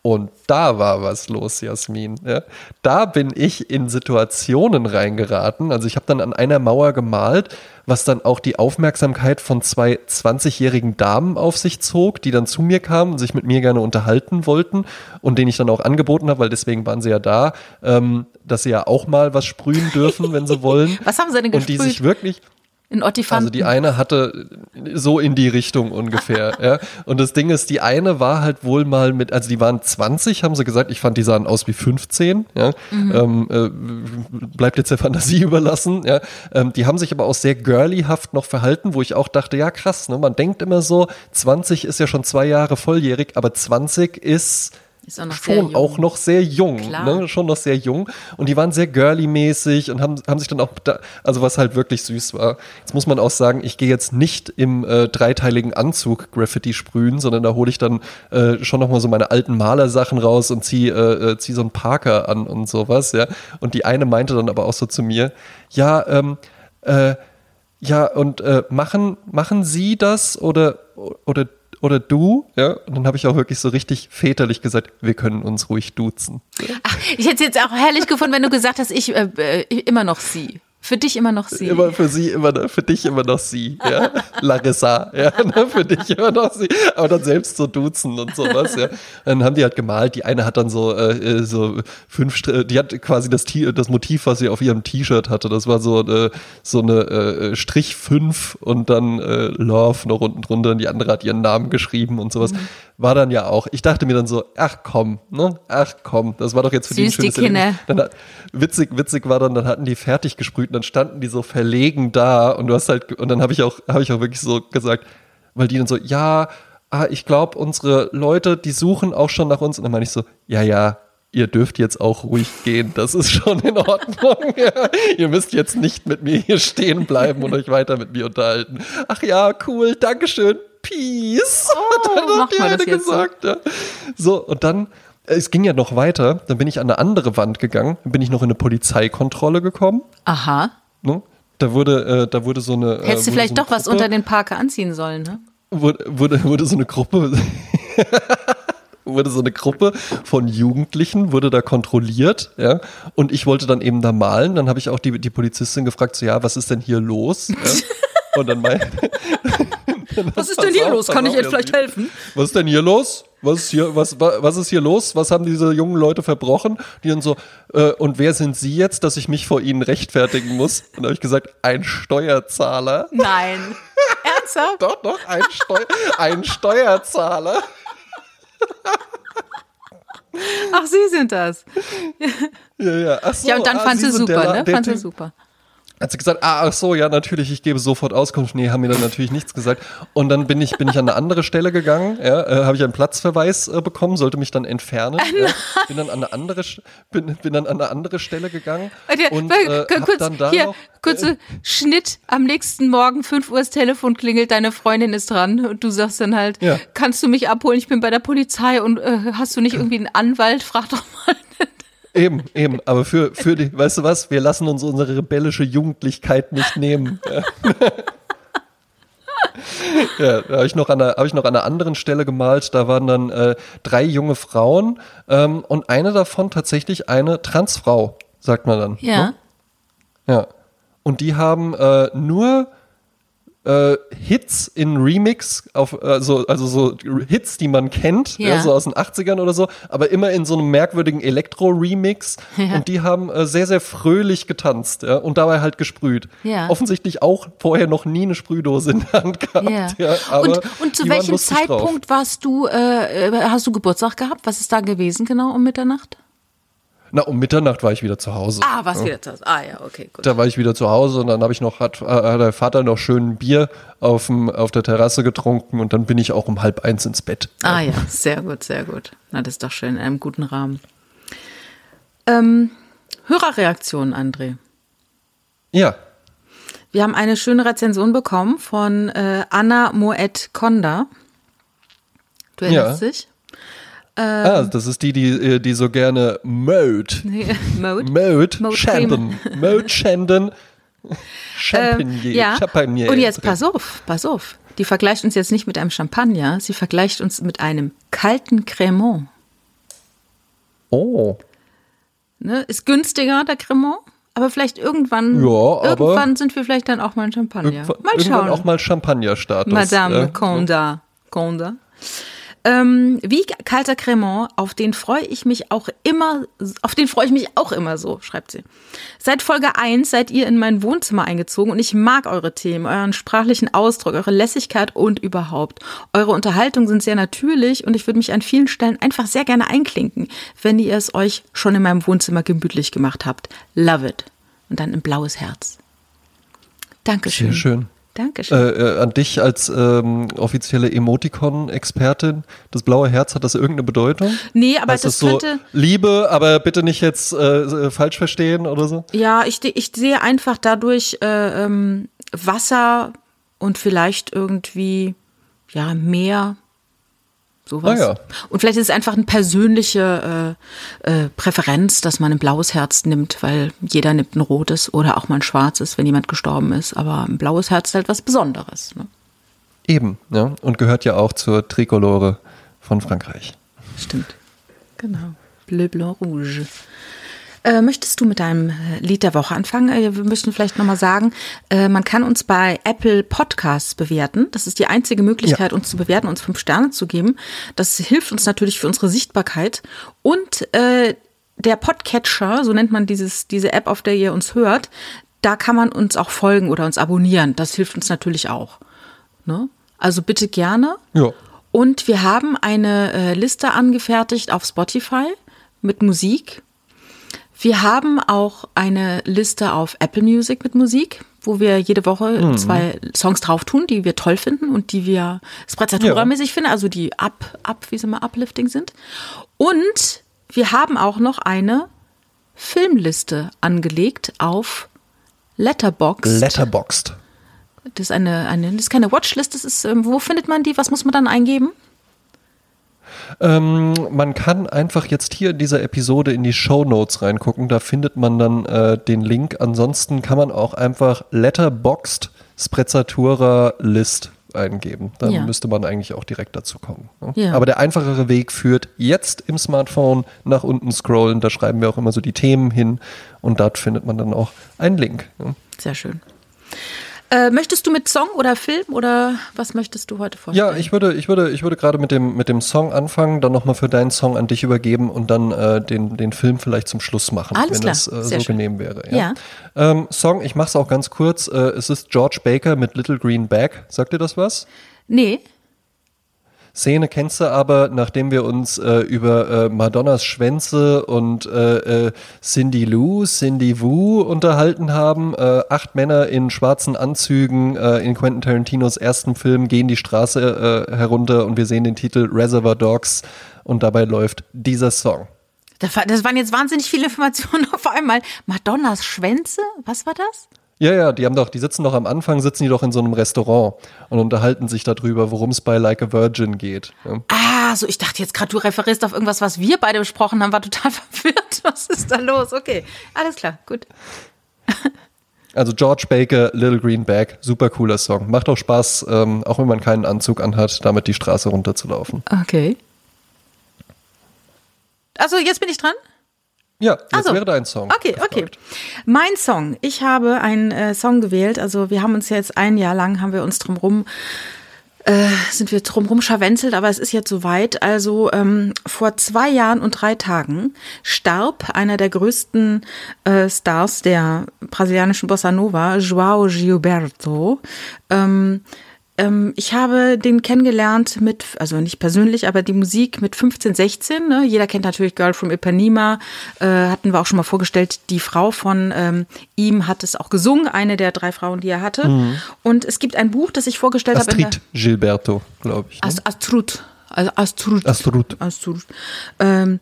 und da war was los, Jasmin. Ja. Da bin ich in Situationen reingeraten. Also ich habe dann an einer Mauer gemalt, was dann auch die Aufmerksamkeit von zwei 20-jährigen Damen auf sich zog, die dann zu mir kamen und sich mit mir gerne unterhalten wollten und denen ich dann auch angeboten habe, weil deswegen waren sie ja da, ähm, dass sie ja auch mal was sprühen dürfen, wenn sie wollen. Was haben sie denn gesprüht? Und die sich wirklich in Ottifanten. Also die eine hatte so in die Richtung ungefähr, ja. Und das Ding ist, die eine war halt wohl mal mit, also die waren 20, haben sie gesagt, ich fand, die sahen aus wie 15, ja. Mhm. Ähm, äh, bleibt jetzt der Fantasie überlassen, ja. Ähm, die haben sich aber auch sehr girlyhaft noch verhalten, wo ich auch dachte, ja krass, ne, man denkt immer so, 20 ist ja schon zwei Jahre volljährig, aber 20 ist ist auch noch schon auch noch sehr jung, ne? schon noch sehr jung. Und die waren sehr girly-mäßig und haben, haben sich dann auch, da, also was halt wirklich süß war. Jetzt muss man auch sagen, ich gehe jetzt nicht im äh, dreiteiligen Anzug Graffiti sprühen, sondern da hole ich dann äh, schon noch mal so meine alten Malersachen raus und ziehe äh, äh, zieh so einen Parker an und sowas, ja. Und die eine meinte dann aber auch so zu mir, ja, ähm, äh, ja, und äh, machen, machen Sie das oder, oder oder du, ja, und dann habe ich auch wirklich so richtig väterlich gesagt, wir können uns ruhig duzen. Ach, ich hätte es jetzt auch herrlich gefunden, wenn du gesagt hast, ich äh, äh immer noch sie. Für dich immer noch sie. Immer für sie, immer für dich immer noch sie. Ja. Larissa, ja, ne, für dich immer noch sie. Aber dann selbst so duzen und sowas, ja. Dann haben die halt gemalt. Die eine hat dann so, äh, äh so fünf, die hat quasi das, das Motiv, was sie auf ihrem T-Shirt hatte. Das war so eine, so eine äh, Strich 5 und dann äh, Love noch unten drunter und die andere hat ihren Namen geschrieben und sowas. Mhm war dann ja auch, ich dachte mir dann so, ach komm, ne? Ach komm, das war doch jetzt für Süß die ein schönes die dann, Witzig, witzig war dann, dann hatten die fertig gesprüht und dann standen die so verlegen da und du hast halt, und dann habe ich auch, habe ich auch wirklich so gesagt, weil die dann so, ja, ah, ich glaube, unsere Leute, die suchen auch schon nach uns. Und dann meine ich so, ja, ja, ihr dürft jetzt auch ruhig gehen, das ist schon in Ordnung. Ja. Ihr müsst jetzt nicht mit mir hier stehen bleiben und euch weiter mit mir unterhalten. Ach ja, cool, Dankeschön, Peace. Oh, hat dann die eine gesagt. So? Ja. so, und dann, es ging ja noch weiter, dann bin ich an eine andere Wand gegangen, dann bin ich noch in eine Polizeikontrolle gekommen. Aha. Ne? Da wurde, äh, da wurde so eine. Äh, Hättest du vielleicht so doch Gruppe, was unter den Parker anziehen sollen, ne? Wurde, wurde, wurde so eine Gruppe. wurde so eine Gruppe von Jugendlichen, wurde da kontrolliert, ja, und ich wollte dann eben da malen. Dann habe ich auch die, die Polizistin gefragt, so, ja, was ist denn hier los? Ja? Und dann meinte, was ist denn hier los? Kann ich Ihnen vielleicht helfen? Was ist denn hier los? Was ist hier, was, was ist hier los? Was haben diese jungen Leute verbrochen? Die dann so, äh, und wer sind Sie jetzt, dass ich mich vor Ihnen rechtfertigen muss? Und da habe ich gesagt, ein Steuerzahler. Nein. Ernsthaft? doch, doch, ein, Steu ein Steuerzahler. Ach, Sie sind das. Ja, ja. Ach so, ja, und dann ah, fand sie super, ne? Fand sie super hat sie gesagt, ah, ach so, ja, natürlich, ich gebe sofort Auskunft. Nee, haben mir dann natürlich nichts gesagt. Und dann bin ich, bin ich an eine andere Stelle gegangen, ja, äh, habe ich einen Platzverweis äh, bekommen, sollte mich dann entfernen. ja, bin dann an eine andere, bin, bin dann an eine andere Stelle gegangen. Und, äh, kurz, dann da hier, noch, kurze äh, Schnitt, am nächsten Morgen, 5 Uhr das Telefon klingelt, deine Freundin ist dran und du sagst dann halt, ja. kannst du mich abholen, ich bin bei der Polizei und äh, hast du nicht irgendwie einen Anwalt? Frag doch mal. Eben, eben, aber für, für die, weißt du was, wir lassen uns unsere rebellische Jugendlichkeit nicht nehmen. ja, da habe ich, noch an einer, hab ich noch an einer anderen Stelle gemalt. Da waren dann äh, drei junge Frauen ähm, und eine davon tatsächlich eine Transfrau, sagt man dann. Ja. Ne? Ja. Und die haben äh, nur äh, Hits in Remix, auf, also, also so Hits, die man kennt, ja. Ja. so aus den 80ern oder so, aber immer in so einem merkwürdigen Elektro-Remix. Ja. Und die haben äh, sehr, sehr fröhlich getanzt ja, und dabei halt gesprüht. Ja. Offensichtlich auch vorher noch nie eine Sprühdose in der Hand gehabt. Und, und zu welchem lustig drauf. Zeitpunkt warst du, äh, äh, hast du Geburtstag gehabt? Was ist da gewesen genau um Mitternacht? Na, um Mitternacht war ich wieder zu Hause. Ah, was wieder zu Hause. Ah ja, okay, gut. Da war ich wieder zu Hause und dann habe ich noch, hat, hat der Vater noch schön ein Bier auf, dem, auf der Terrasse getrunken und dann bin ich auch um halb eins ins Bett. Ah ja, sehr gut, sehr gut. Na, das ist doch schön, in einem guten Rahmen. Ähm, Hörerreaktion, André. Ja, Wir haben eine schöne Rezension bekommen von äh, Anna Moet Konda. Du erinnerst Ja. dich? Ah, das ist die, die, äh, die so gerne Mode. Mode. Mode Mode Shandon. Mode Shandon. Champagner. Ähm, ja. Champagner. Und jetzt pass auf, pass auf. Die vergleicht uns jetzt nicht mit einem Champagner, sie vergleicht uns mit einem kalten Cremant. Oh. Ne? Ist günstiger, der Cremant, aber vielleicht irgendwann, Ja, aber- irgendwann sind wir vielleicht dann auch mal ein Champagner. Irgendwann, mal irgendwann schauen. auch mal Champagner-Status. Madame ja. Conda. Conda. Ähm, wie kalter Cremant, auf den freue ich mich auch immer, auf den freue ich mich auch immer so, schreibt sie. Seit Folge 1 seid ihr in mein Wohnzimmer eingezogen und ich mag eure Themen, euren sprachlichen Ausdruck, eure Lässigkeit und überhaupt. Eure Unterhaltungen sind sehr natürlich und ich würde mich an vielen Stellen einfach sehr gerne einklinken, wenn ihr es euch schon in meinem Wohnzimmer gemütlich gemacht habt. Love it. Und dann ein blaues Herz. Dankeschön. Sehr schön. Dankeschön. Äh, äh, an dich als ähm, offizielle Emoticon-Expertin. Das blaue Herz, hat das irgendeine Bedeutung? nee, aber heißt das das so könnte. Liebe, aber bitte nicht jetzt äh, äh, falsch verstehen oder so? Ja, ich, ich sehe einfach dadurch äh, ähm, Wasser und vielleicht irgendwie ja Meer, sowas. Ah ja. Und vielleicht ist es einfach eine persönliche äh, äh, Präferenz, dass man ein blaues Herz nimmt, weil jeder nimmt ein rotes oder auch mal ein schwarzes, wenn jemand gestorben ist. Aber ein blaues Herz ist halt was Besonderes. Ne? Eben, ja. Und gehört ja auch zur Trikolore von Frankreich. Stimmt. Genau. Bleu, blanc, rouge. Äh, möchtest du mit deinem äh, Lied der Woche anfangen? Äh, wir müssen vielleicht nochmal sagen, äh, man kann uns bei Apple Podcasts bewerten. Das ist die einzige Möglichkeit, uns zu bewerten, uns fünf Sterne zu geben. Das hilft uns natürlich für unsere Sichtbarkeit. Und äh, der Podcatcher, so nennt man dieses, diese App, auf der ihr uns hört, da kann man uns auch folgen oder uns abonnieren. Das hilft uns natürlich auch. Ne? Also bitte gerne. Ja. Und wir haben eine äh, Liste angefertigt auf Spotify mit Musik. Wir haben auch eine Liste auf Apple Music mit Musik, wo wir jede Woche zwei Songs drauf tun, die wir toll finden und die wir Sprezzatura-mäßig finden, also die up, up, wie sie mal uplifting sind. Und wir haben auch noch eine Filmliste angelegt auf Letterboxd. Letterboxd. das ist eine, eine, das ist keine Watchlist, das ist, ähm, wo findet man die? Was muss man dann eingeben? Ähm, man kann einfach jetzt hier in dieser Episode in die Show Notes reingucken. Da findet man dann äh, den Link. Ansonsten kann man auch einfach Letterboxd Sprezzatura List eingeben. Dann Ja. müsste man eigentlich auch direkt dazu kommen. ne? Ja. Aber der einfachere Weg führt jetzt im Smartphone nach unten scrollen. Da schreiben wir auch immer so die Themen hin und dort findet man dann auch einen Link. ne? Sehr schön. Äh, möchtest du mit Song oder Film oder was möchtest du heute vorstellen? Ja, ich würde, ich würde, ich würde gerade mit dem, mit dem Song anfangen, dann nochmal für deinen Song an dich übergeben und dann äh, den, den Film vielleicht zum Schluss machen, Alles wenn klar, das äh, so schön. genehm wäre. Ja. Ähm, Song, ich mache es auch ganz kurz. Äh, es ist George Baker mit Little Green Bag. Sagt dir das was? Nee. Szene kennst du aber, nachdem wir uns äh, über äh, Madonnas Schwänze und äh, äh, Cindy Lou, Cindy Wu unterhalten haben. Äh, acht Männer in schwarzen Anzügen äh, in Quentin Tarantinos ersten Film gehen die Straße herunter und wir sehen den Titel Reservoir Dogs und dabei läuft dieser Song. Das waren jetzt wahnsinnig viele Informationen auf einmal. Madonnas Schwänze? Was war das? Ja, ja, die haben doch, die sitzen doch am Anfang, sitzen die doch in so einem Restaurant und unterhalten sich darüber, worum es bei Like a Virgin geht. Ja. Ah, so ich dachte jetzt gerade, du referierst auf irgendwas, was wir beide besprochen haben, war total verwirrt. Was ist da los? Okay, alles klar, gut. Also George Baker, Little Green Bag, super cooler Song. Macht auch Spaß, ähm, auch wenn man keinen Anzug anhat, damit die Straße runterzulaufen. Okay. Also jetzt bin ich dran? Ja, jetzt Also, wäre dein Song. Okay, okay. Mein Song. Ich habe einen äh, Song gewählt. Also wir haben uns jetzt ein Jahr lang, haben wir uns drumrum, äh, sind wir drumrum scharwenzelt, aber es ist jetzt soweit. Also ähm, vor zwei Jahren und drei Tagen starb einer der größten äh, Stars der brasilianischen Bossa Nova, João Gilberto. Ähm, ähm, ich habe den kennengelernt mit, also nicht persönlich, aber die Musik mit 15, 16. Ne? Jeder kennt natürlich Girl from Ipanema, äh, hatten wir auch schon mal vorgestellt. Die Frau von ähm, ihm hat es auch gesungen, eine der drei Frauen, die er hatte. Und es gibt ein Buch, das ich vorgestellt habe. Astrid Gilberto, glaube ich. Ne? Ast Astrud. Also Astrud. Astrud. Astrud. Ähm,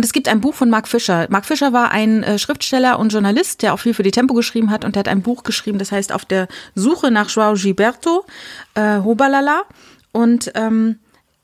und es gibt ein Buch von Mark Fischer. Mark Fischer war ein äh, Schriftsteller und Journalist, der auch viel für die Tempo geschrieben hat und der hat ein Buch geschrieben, das heißt Auf der Suche nach Joao Gilberto, äh, Hobalala. Und ähm,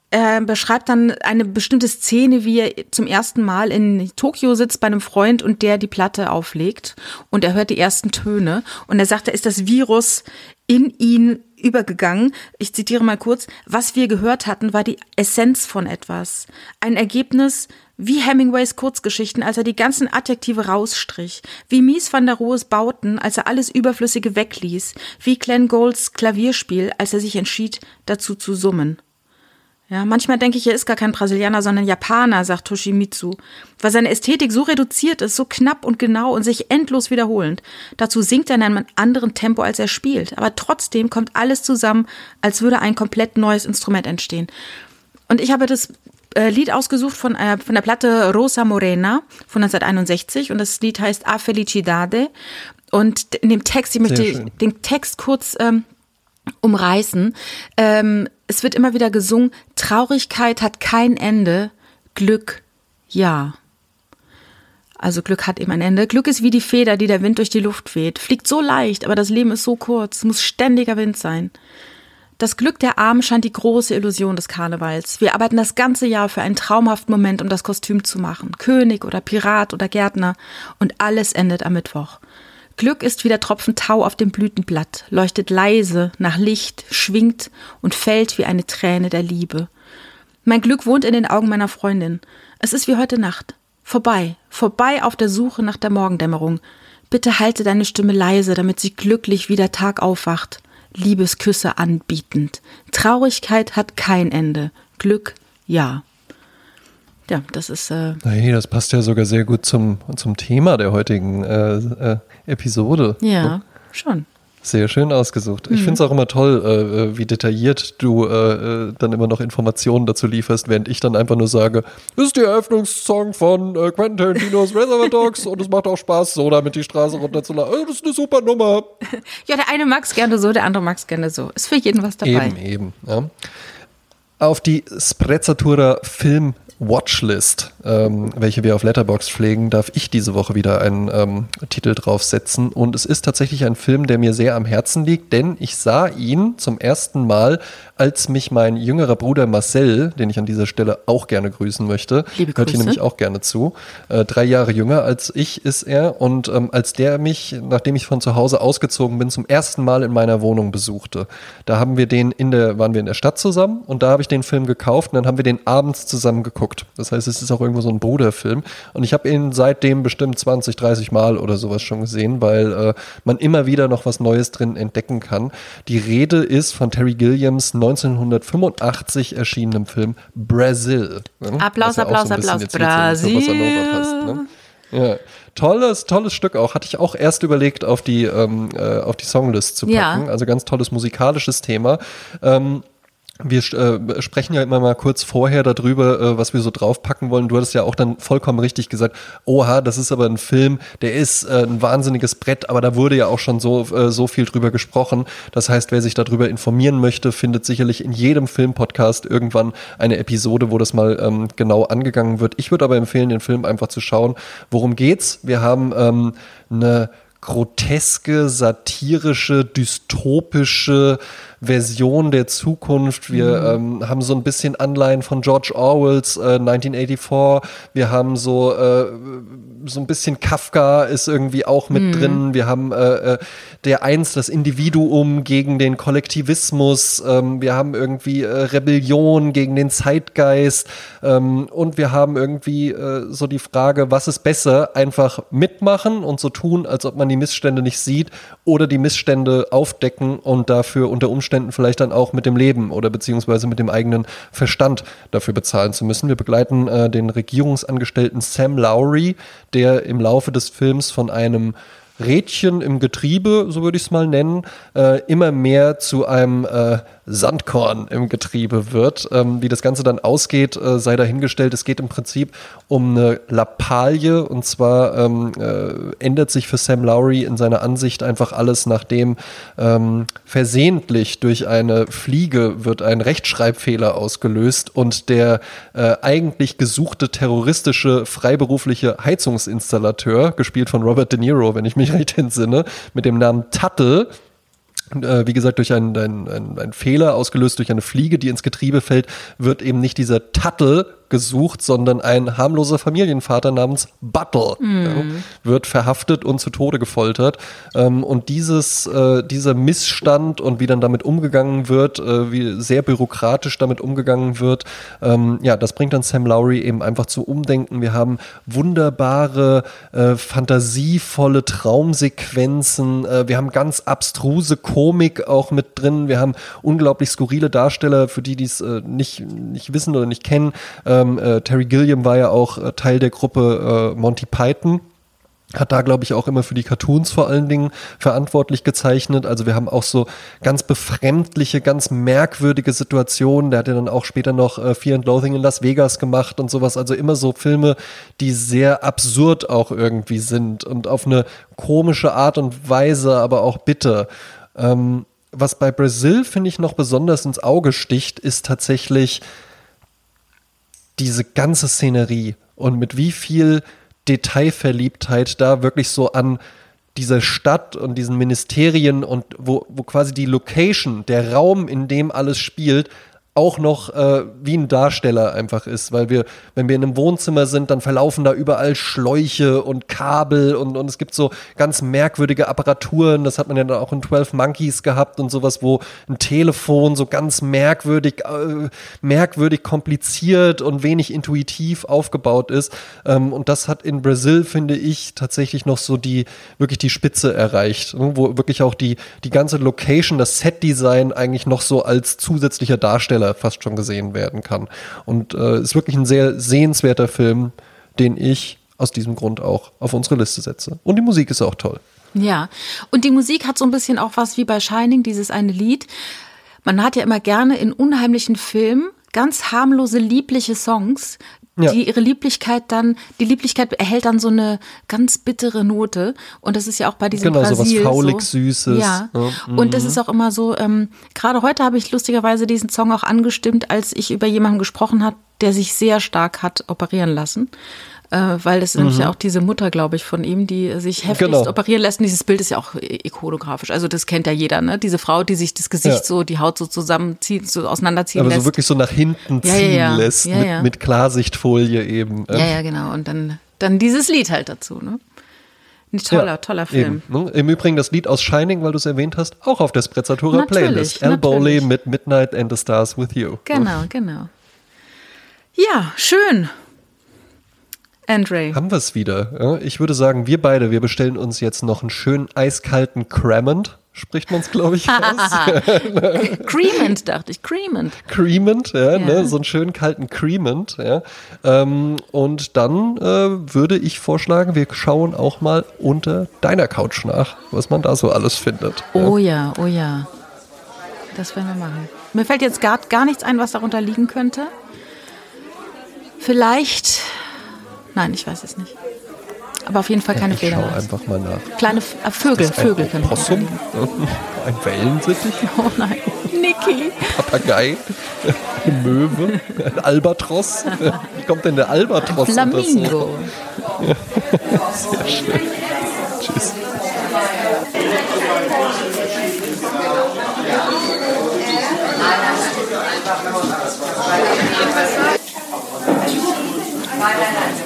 er beschreibt dann eine bestimmte Szene, wie er zum ersten Mal in Tokio sitzt bei einem Freund und der die Platte auflegt und er hört die ersten Töne und er sagt, da ist das Virus in ihn übergegangen. Ich zitiere mal kurz, was wir gehört hatten, war die Essenz von etwas. Ein Ergebnis wie Hemingways Kurzgeschichten, als er die ganzen Adjektive rausstrich, wie Mies van der Rohes Bauten, als er alles Überflüssige wegließ, wie Glenn Golds Klavierspiel, als er sich entschied, dazu zu summen. Ja, manchmal denke ich, er ist gar kein Brasilianer, sondern Japaner, sagt Toshimitsu, weil seine Ästhetik so reduziert ist, so knapp und genau und sich endlos wiederholend. Dazu singt er in einem anderen Tempo, als er spielt, aber trotzdem kommt alles zusammen, als würde ein komplett neues Instrument entstehen. Und ich habe das äh, Lied ausgesucht von, äh, von der Platte Rosa Morena von 1961 und das Lied heißt A Felicidade. Und in dem Text, ich möchte den Text kurz ähm, umreißen. Ähm, es wird immer wieder gesungen, Traurigkeit hat kein Ende, Glück ja. Also Glück hat eben ein Ende. Glück ist wie die Feder, die der Wind durch die Luft weht. Fliegt so leicht, aber das Leben ist so kurz. Es muss ständiger Wind sein. Das Glück der Armen scheint die große Illusion des Karnevals. Wir arbeiten das ganze Jahr für einen traumhaften Moment, um das Kostüm zu machen. König oder Pirat oder Gärtner. Und alles endet am Mittwoch. Glück ist wie der Tropfen Tau auf dem Blütenblatt, leuchtet leise nach Licht, schwingt und fällt wie eine Träne der Liebe. Mein Glück wohnt in den Augen meiner Freundin. Es ist wie heute Nacht. Vorbei, vorbei auf der Suche nach der Morgendämmerung. Bitte halte deine Stimme leise, damit sie glücklich wie der Tag aufwacht. Liebesküsse anbietend. Traurigkeit hat kein Ende. Glück, ja. Ja, das ist äh, Hey, das passt ja sogar sehr gut zum, zum Thema der heutigen äh, äh, Episode. ja schon. Sehr schön ausgesucht. Mhm. Ich finde es auch immer toll, äh, äh, wie detailliert du äh, äh, dann immer noch Informationen dazu lieferst, während ich dann einfach nur sage, das ist der Eröffnungssong von äh, Quentin Tarantinos Reservoir Dogs und es macht auch Spaß, so damit die Straße runterzulaufen. Äh, das ist eine super Nummer. Ja, der eine mag's gerne so, der andere mag's gerne so. Ist für jeden was dabei. Eben, eben. Ja. Auf die Sprezzatura Film Watchlist, ähm, welche wir auf Letterbox pflegen, darf ich diese Woche wieder einen ähm, Titel draufsetzen. Und es ist tatsächlich ein Film, der mir sehr am Herzen liegt, denn ich sah ihn zum ersten Mal, als mich mein jüngerer Bruder Marcel, den ich an dieser Stelle auch gerne grüßen möchte, Liebe hört hier nämlich auch gerne zu, äh, drei Jahre jünger als ich ist er. Und ähm, als der mich, nachdem ich von zu Hause ausgezogen bin, zum ersten Mal in meiner Wohnung besuchte, da haben wir den in der, waren wir in der Stadt zusammen und da habe ich den Film gekauft und dann haben wir den abends zusammen geguckt. Das heißt, es ist auch irgendwo so ein Bruderfilm. Und ich habe ihn seitdem bestimmt 20, 30 Mal oder sowas schon gesehen, weil äh, man immer wieder noch was Neues drin entdecken kann. Die Rede ist von Terry Gilliams 1985 erschienenem Film Brazil. ne? Applaus, ja Applaus, so Applaus. ne? Ja, tolles, tolles Stück auch. Hatte ich auch erst überlegt, auf die, ähm, äh, auf die Songlist zu Ja. packen. Also ganz tolles musikalisches Thema. Ähm, wir äh, sprechen ja immer mal kurz vorher darüber, äh, was wir so draufpacken wollen. Du hattest ja auch dann vollkommen richtig gesagt, oha, das ist aber ein Film, der ist äh, ein wahnsinniges Brett, aber da wurde ja auch schon so, äh, so viel drüber gesprochen. Das heißt, wer sich darüber informieren möchte, findet sicherlich in jedem Filmpodcast irgendwann eine Episode, wo das mal ähm, genau angegangen wird. Ich würde aber empfehlen, den Film einfach zu schauen. Worum geht's? Wir haben ähm, eine groteske, satirische, dystopische Version der Zukunft. Wir mhm. ähm, haben so ein bisschen Anleihen von George Orwells äh, 1984. Wir haben so, äh, so ein bisschen Kafka ist irgendwie auch mit mhm. drin. Wir haben äh, äh, der Eins, das Individuum gegen den Kollektivismus. Ähm, wir haben irgendwie äh, Rebellion gegen den Zeitgeist. Ähm, und wir haben irgendwie äh, so die Frage, was ist besser? Einfach mitmachen und so tun, als ob man die Missstände nicht sieht oder die Missstände aufdecken und dafür unter Umständen vielleicht dann auch mit dem Leben oder beziehungsweise mit dem eigenen Verstand dafür bezahlen zu müssen. Wir begleiten äh, den Regierungsangestellten Sam Lowry, der im Laufe des Films von einem Rädchen im Getriebe, so würde ich es mal nennen, äh, immer mehr zu einem äh, Sandkorn im Getriebe wird. Ähm, wie das Ganze dann ausgeht, äh, sei dahingestellt. Es geht im Prinzip um eine Lappalie und zwar ähm, äh, ändert sich für Sam Lowry in seiner Ansicht einfach alles, nachdem ähm, versehentlich durch eine Fliege wird ein Rechtschreibfehler ausgelöst und der äh, eigentlich gesuchte terroristische freiberufliche Heizungsinstallateur, gespielt von Robert De Niro, wenn ich mich recht entsinne, mit dem Namen Tuttle, äh, wie gesagt, durch einen, einen, einen, Fehler ausgelöst durch eine Fliege, die ins Getriebe fällt, wird eben nicht dieser Tuttle gesucht, sondern ein harmloser Familienvater namens Buttle mm. ja, wird verhaftet und zu Tode gefoltert. Ähm, und dieses, äh, dieser Missstand und wie dann damit umgegangen wird, äh, wie sehr bürokratisch damit umgegangen wird, ähm, ja, das bringt dann Sam Lowry eben einfach zu Umdenken. Wir haben wunderbare, äh, fantasievolle Traumsequenzen. Äh, wir haben ganz abstruse Komik auch mit drin. Wir haben unglaublich skurrile Darsteller, für die, die es äh, nicht, nicht wissen oder nicht kennen. Äh, ähm, äh, Terry Gilliam war ja auch äh, Teil der Gruppe äh, Monty Python hat da, glaube ich, auch immer für die Cartoons vor allen Dingen verantwortlich gezeichnet. Also wir haben auch so ganz befremdliche, ganz merkwürdige Situationen. Der hat ja dann auch später noch äh, Fear and Loathing in Las Vegas gemacht und sowas. Also immer so Filme, die sehr absurd auch irgendwie sind und auf eine komische Art und Weise, aber auch bitter. Ähm, was bei Brazil, finde ich, noch besonders ins Auge sticht, ist tatsächlich diese ganze Szenerie und mit wie viel Detailverliebtheit da wirklich so an dieser Stadt und diesen Ministerien und wo, wo quasi die Location, der Raum, in dem alles spielt, auch noch äh, wie ein Darsteller einfach ist, weil wir, wenn wir in einem Wohnzimmer sind, dann verlaufen da überall Schläuche und Kabel und, und es gibt so ganz merkwürdige Apparaturen, das hat man ja dann auch in 12 Monkeys gehabt und sowas, wo ein Telefon so ganz merkwürdig, äh, merkwürdig kompliziert und wenig intuitiv aufgebaut ist ähm, und das hat in Brasil, finde ich, tatsächlich noch so die, wirklich die Spitze erreicht, ne? wo wirklich auch die, die ganze Location, das Set-Design eigentlich noch so als zusätzlicher Darsteller Trailer fast schon gesehen werden kann. Und äh, ist wirklich ein sehr sehenswerter Film, den ich aus diesem Grund auch auf unsere Liste setze. Und die Musik ist auch toll. Ja, und die Musik hat so ein bisschen auch was wie bei Shining, dieses eine Lied. Man hat ja immer gerne in unheimlichen Filmen ganz harmlose, liebliche Songs, ja. die ihre Lieblichkeit dann, die Lieblichkeit erhält dann so eine ganz bittere Note. Und das ist ja auch bei diesem genau, Brasil so was faulig Süßes. Ja. ja. Und das mhm. ist auch immer so, ähm, gerade heute habe ich lustigerweise diesen Song auch angestimmt, als ich über jemanden gesprochen habe, der sich sehr stark hat operieren lassen äh, weil das ist mhm. nämlich ja auch diese Mutter, glaube ich, von ihm, die sich heftig genau. operieren lässt. Und dieses Bild ist ja auch ikonografisch. Also das kennt ja jeder, ne? Diese Frau, die sich das Gesicht ja. so, die Haut so zusammenzieht, so auseinanderziehen Aber lässt. so wirklich so nach hinten ziehen ja, ja, lässt, mit, mit, Klarsichtfolie eben. Ja, ja, genau. Und dann, dann dieses Lied halt dazu, ne? Ein toller, ja, toller Film. Eben, ne? Im Übrigen das Lied aus Shining, weil du es erwähnt hast, auch auf der Sprezzatura Playlist. Al Bowley mit Midnight and the Stars with You. Genau, genau. Ja, schön. Andre. Haben wir es wieder. Ich würde sagen, wir beide, wir bestellen uns jetzt noch einen schönen eiskalten Cremant. Spricht man es, glaube ich, aus. Creamant, dachte ich. Creamant. Creamant, ja, ja. Ne, so einen schönen kalten Creamant. Ja. Ähm, und dann äh, würde ich vorschlagen, wir schauen auch mal unter deiner Couch nach, was man da so alles findet. Oh ja, oh ja. Das werden wir machen. Mir fällt jetzt gar, gar nichts ein, was darunter liegen könnte. Vielleicht Nein, ich weiß es nicht. Aber auf jeden Fall keine ja, ich Schau einfach mal nach. Kleine F äh, Vögel, ein Vögel können Possum? ein Wellensittich? Oh nein. Niki. Papagei? Möwe? Ein Albatross. Wie kommt denn der Albatross? Ein Flamingo. Sehr schön. Tschüss. Nein, nein, nein.